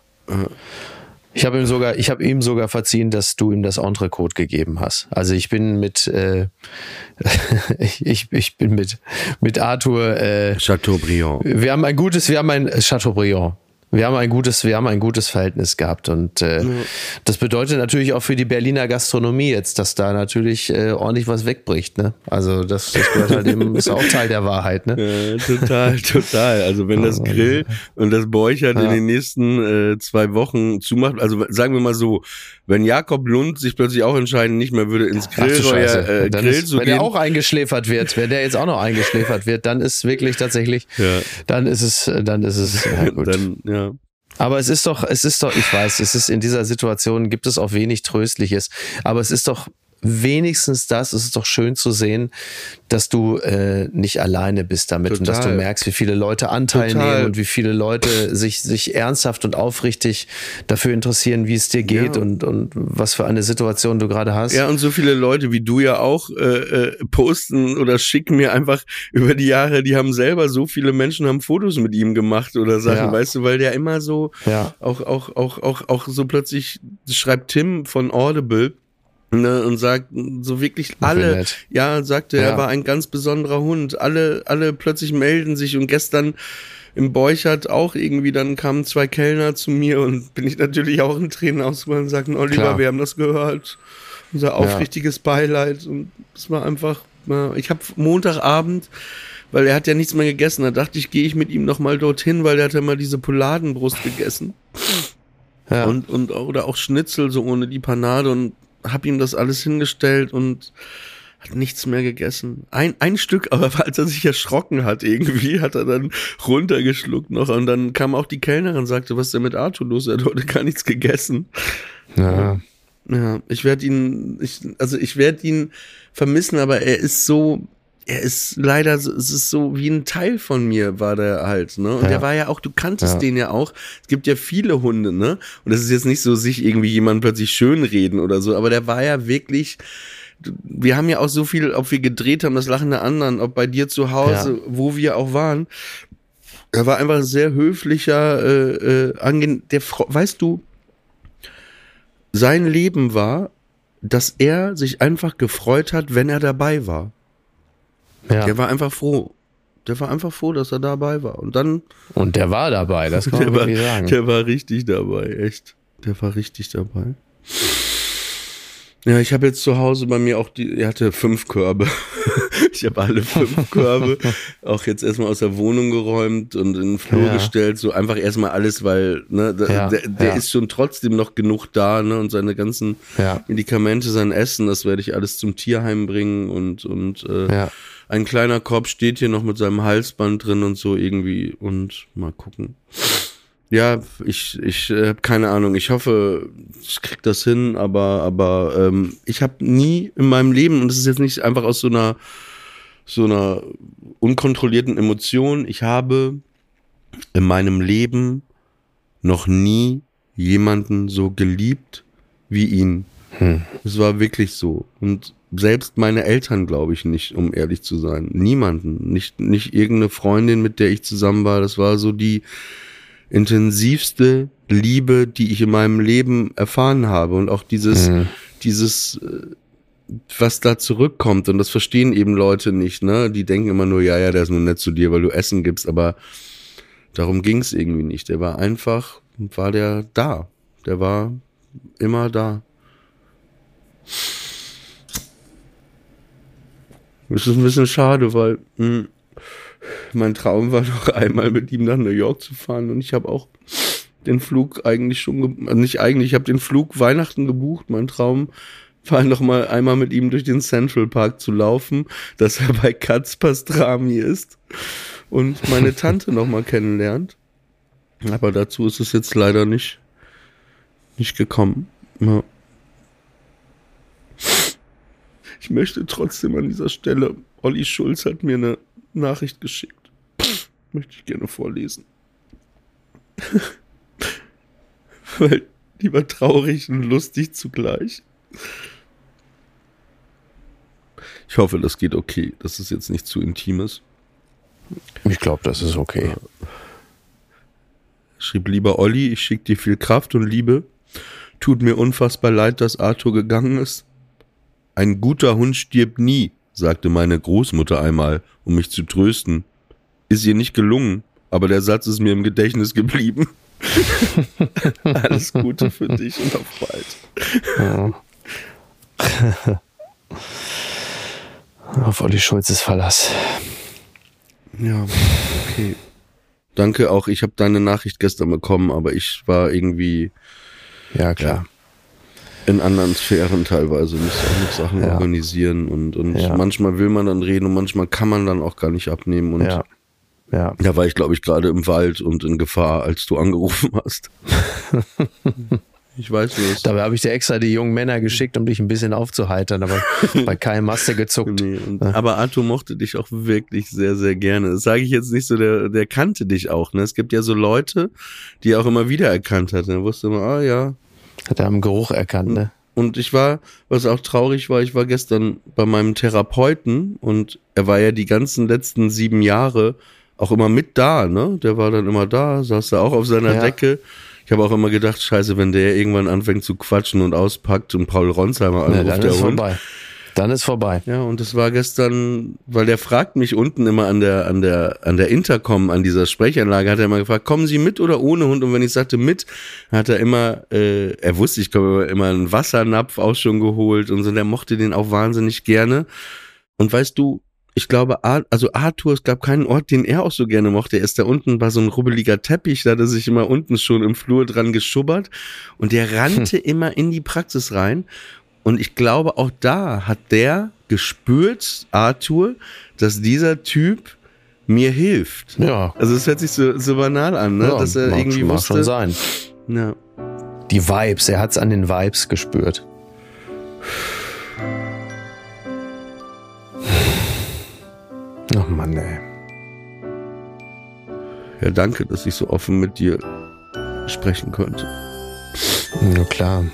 Ich habe ihm sogar, ich habe ihm sogar verziehen, dass du ihm das Entrecote gegeben hast. Also ich bin mit, äh, ich, ich bin mit mit Arthur. Äh, Chateaubriand. wir haben ein gutes, wir haben ein Chateaubriand. Wir haben ein gutes, wir haben ein gutes Verhältnis gehabt und äh, das bedeutet natürlich auch für die Berliner Gastronomie jetzt, dass da natürlich äh, ordentlich was wegbricht. Ne? Also das, das gehört halt eben, ist auch Teil der Wahrheit. Ne? Ja, total, total. Also wenn das Grill und das Borchert in Ja. den nächsten äh, zwei Wochen zumacht, also sagen wir mal so, wenn Jakob Lund sich plötzlich auch entscheiden, nicht mehr würde ins Scheiße. äh, Grill ist, zu wenn gehen. der auch eingeschläfert wird, wenn der jetzt auch noch eingeschläfert wird, dann ist wirklich tatsächlich, Ja. dann ist es, dann ist es, ja gut. dann, ja. Aber es ist doch, es ist doch, ich weiß, es ist in dieser Situation gibt es auch wenig Tröstliches, aber es ist doch wenigstens das, es ist doch schön zu sehen, dass du äh, nicht alleine bist damit und dass du Total. merkst, wie viele Leute Anteil Total. nehmen und wie viele Leute sich, sich ernsthaft und aufrichtig dafür interessieren, wie es dir geht Ja. und, und was für eine Situation du gerade hast. Ja, und so viele Leute wie du ja auch äh, äh, posten oder schicken mir einfach über die Jahre, die haben selber so viele Menschen haben Fotos mit ihm gemacht oder Sachen, Ja. weißt du, weil der immer so Ja. auch auch auch auch auch so plötzlich schreibt Tim von Audible ne, und sagt so wirklich alle ja sagte Ja. er war ein ganz besonderer Hund alle alle plötzlich melden sich und gestern im Beuchert auch irgendwie, dann kamen zwei Kellner zu mir und bin ich natürlich auch in Tränen ausgebrochen und sagten, Oliver, Klar. wir haben das gehört. Unser aufrichtiges Beileid. Und es war einfach, ja, ich habe Montagabend, weil er hat ja nichts mehr gegessen, da dachte ich, gehe ich mit ihm nochmal dorthin, weil er hat ja mal diese Pouladenbrust gegessen. Ja. Und, und, oder auch Schnitzel, so ohne die Panade und hab ihm das alles hingestellt und hat nichts mehr gegessen. Ein, ein Stück, aber als er sich erschrocken hat irgendwie, hat er dann runtergeschluckt noch und dann kam auch die Kellnerin und sagte, was ist denn mit Arthur los? Er hat heute gar nichts gegessen. ja. Ja, ich werde ihn, ich, also ich werde ihn vermissen, aber er ist so, er ist leider, so- es ist so wie ein Teil von mir war der halt, ne? Und Ja. der war ja auch, du kanntest Ja. den ja auch. Es gibt ja viele Hunde, ne? Und das ist jetzt nicht so, sich irgendwie jemand plötzlich schönreden oder so, aber der war ja wirklich, wir haben ja auch so viel, ob wir gedreht haben, das Lachen der anderen, ob bei dir zu Hause, wo wir auch waren. Er war einfach ein sehr höflicher, äh, äh, angenehm, der, weißt du, sein Leben war, dass er sich einfach gefreut hat, wenn er dabei war. Ja. Der war einfach froh. Der war einfach froh, dass er dabei war. Und dann, Und der war dabei, das kann man der war, wirklich sagen. der war richtig dabei, echt. Der war richtig dabei. Ja, ich habe jetzt zu Hause bei mir auch die, er hatte fünf Körbe. ich habe alle fünf Körbe auch jetzt erstmal aus der Wohnung geräumt und in den Flur Ja. gestellt. So einfach erstmal alles, weil ne, da, Ja, der, der ja. ist schon trotzdem noch genug da, ne? Und seine ganzen. Medikamente, sein Essen, das werde ich alles zum Tierheim bringen und, und äh, Ja. Ein kleiner Korb steht hier noch mit seinem Halsband drin und so irgendwie und mal gucken. Ja, ich, ich äh, habe keine Ahnung. Ich hoffe, ich krieg das hin, aber, aber ähm, ich habe nie in meinem Leben, und das ist jetzt nicht einfach aus so einer, so einer unkontrollierten Emotion, ich habe in meinem Leben noch nie jemanden so geliebt wie ihn. Es war wirklich so. Und selbst meine Eltern glaube ich nicht, um ehrlich zu sein. Niemanden. Nicht, nicht irgendeine Freundin, mit der ich zusammen war. Das war so die intensivste Liebe, die ich in meinem Leben erfahren habe. Und auch dieses, dieses, äh, was da zurückkommt. Und das verstehen eben Leute nicht, ne? Die denken immer nur, ja, ja, der ist nur nett zu dir, weil du Essen gibst. Aber darum ging es irgendwie nicht. Der war einfach, war der da. Der war immer da. Das ist ein bisschen schade, weil mh, mein Traum war noch einmal mit ihm nach New York zu fahren und ich habe auch den Flug eigentlich schon, also nicht eigentlich, ich habe den Flug Weihnachten gebucht. Mein Traum war noch mal einmal mit ihm durch den Central Park zu laufen, dass er bei Katz Pastrami ist und meine Tante noch mal kennenlernt. Aber dazu ist es jetzt leider nicht, nicht gekommen. Ja. Ich möchte trotzdem an dieser Stelle, Olli Schulz hat mir eine Nachricht geschickt. Möchte ich gerne vorlesen. Weil die war traurig und lustig zugleich. Ich hoffe, das geht okay, dass es jetzt nicht zu intim ist. Ich glaube, das ist okay. Schrieb lieber Olli, ich schicke dir viel Kraft und Liebe. Tut mir unfassbar leid, dass Arthur gegangen ist. Ein guter Hund stirbt nie, sagte meine Großmutter einmal, um mich zu trösten. Ist ihr nicht gelungen, aber der Satz ist mir im Gedächtnis geblieben. Alles Gute für dich und auf bald. Auf Olli Schulzes Verlass. Ja, okay. Danke auch, ich habe deine Nachricht gestern bekommen, aber ich war irgendwie Ja, klar. In anderen Sphären teilweise, muss auch noch Sachen Ja. organisieren und, und Ja. manchmal will man dann reden und manchmal kann man dann auch gar nicht abnehmen und Ja. Ja. da war ich glaube ich gerade im Wald und in Gefahr, als du angerufen hast. ich weiß was. Dabei habe ich dir extra die jungen Männer geschickt, um dich ein bisschen aufzuheitern, aber bei keinem hast du gezuckt. Nee, und, aber Arthur mochte dich auch wirklich sehr, sehr gerne. Das sage ich jetzt nicht so, der, der kannte dich auch. Ne? Es gibt ja so Leute, die er auch immer wieder erkannt hat. Er wusste immer, ah ja, Hat er am Geruch erkannt, ne? Und ich war, was auch traurig war, ich war gestern bei meinem Therapeuten und er war ja die ganzen letzten sieben Jahre auch immer mit da, ne? Der war dann immer da, saß da auch auf seiner Ja. Decke. Ich habe auch immer gedacht, scheiße, wenn der irgendwann anfängt zu quatschen und auspackt und Paul Ronsheimer anruft, dann der ist Hund. vorbei. Dann ist vorbei. Ja, und das war gestern, weil der fragt mich unten immer an der, an der, an der Intercom, an dieser Sprechanlage, hat er immer gefragt, kommen Sie mit oder ohne Hund? Und wenn ich sagte mit, hat er immer, äh, er wusste, ich komme immer einen Wassernapf auch schon geholt und so, der mochte den auch wahnsinnig gerne. Und weißt du, ich glaube, also Arthur, es gab keinen Ort, den er auch so gerne mochte. Er ist da unten bei so einem rubbeliger Teppich, da hat er sich immer unten schon im Flur dran geschubbert und der rannte immer in die Praxis rein. Und ich glaube, auch da hat der gespürt, Arthur, dass dieser Typ mir hilft. Ja. Also es hört sich so, so banal an, ne? ja dass er mag, irgendwie mag wusste. schon sein. Ja. Die Vibes, er hat es an den Vibes gespürt. Ach Mann, ey. ja, danke, dass ich so offen mit dir sprechen konnte. Na klar.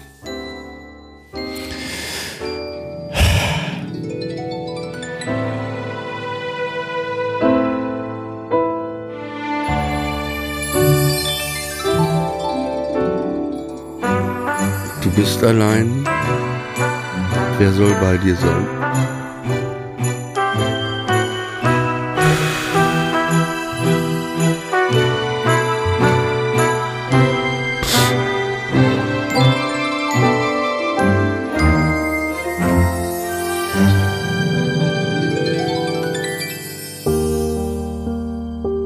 Bist allein. Wer soll bei dir sein?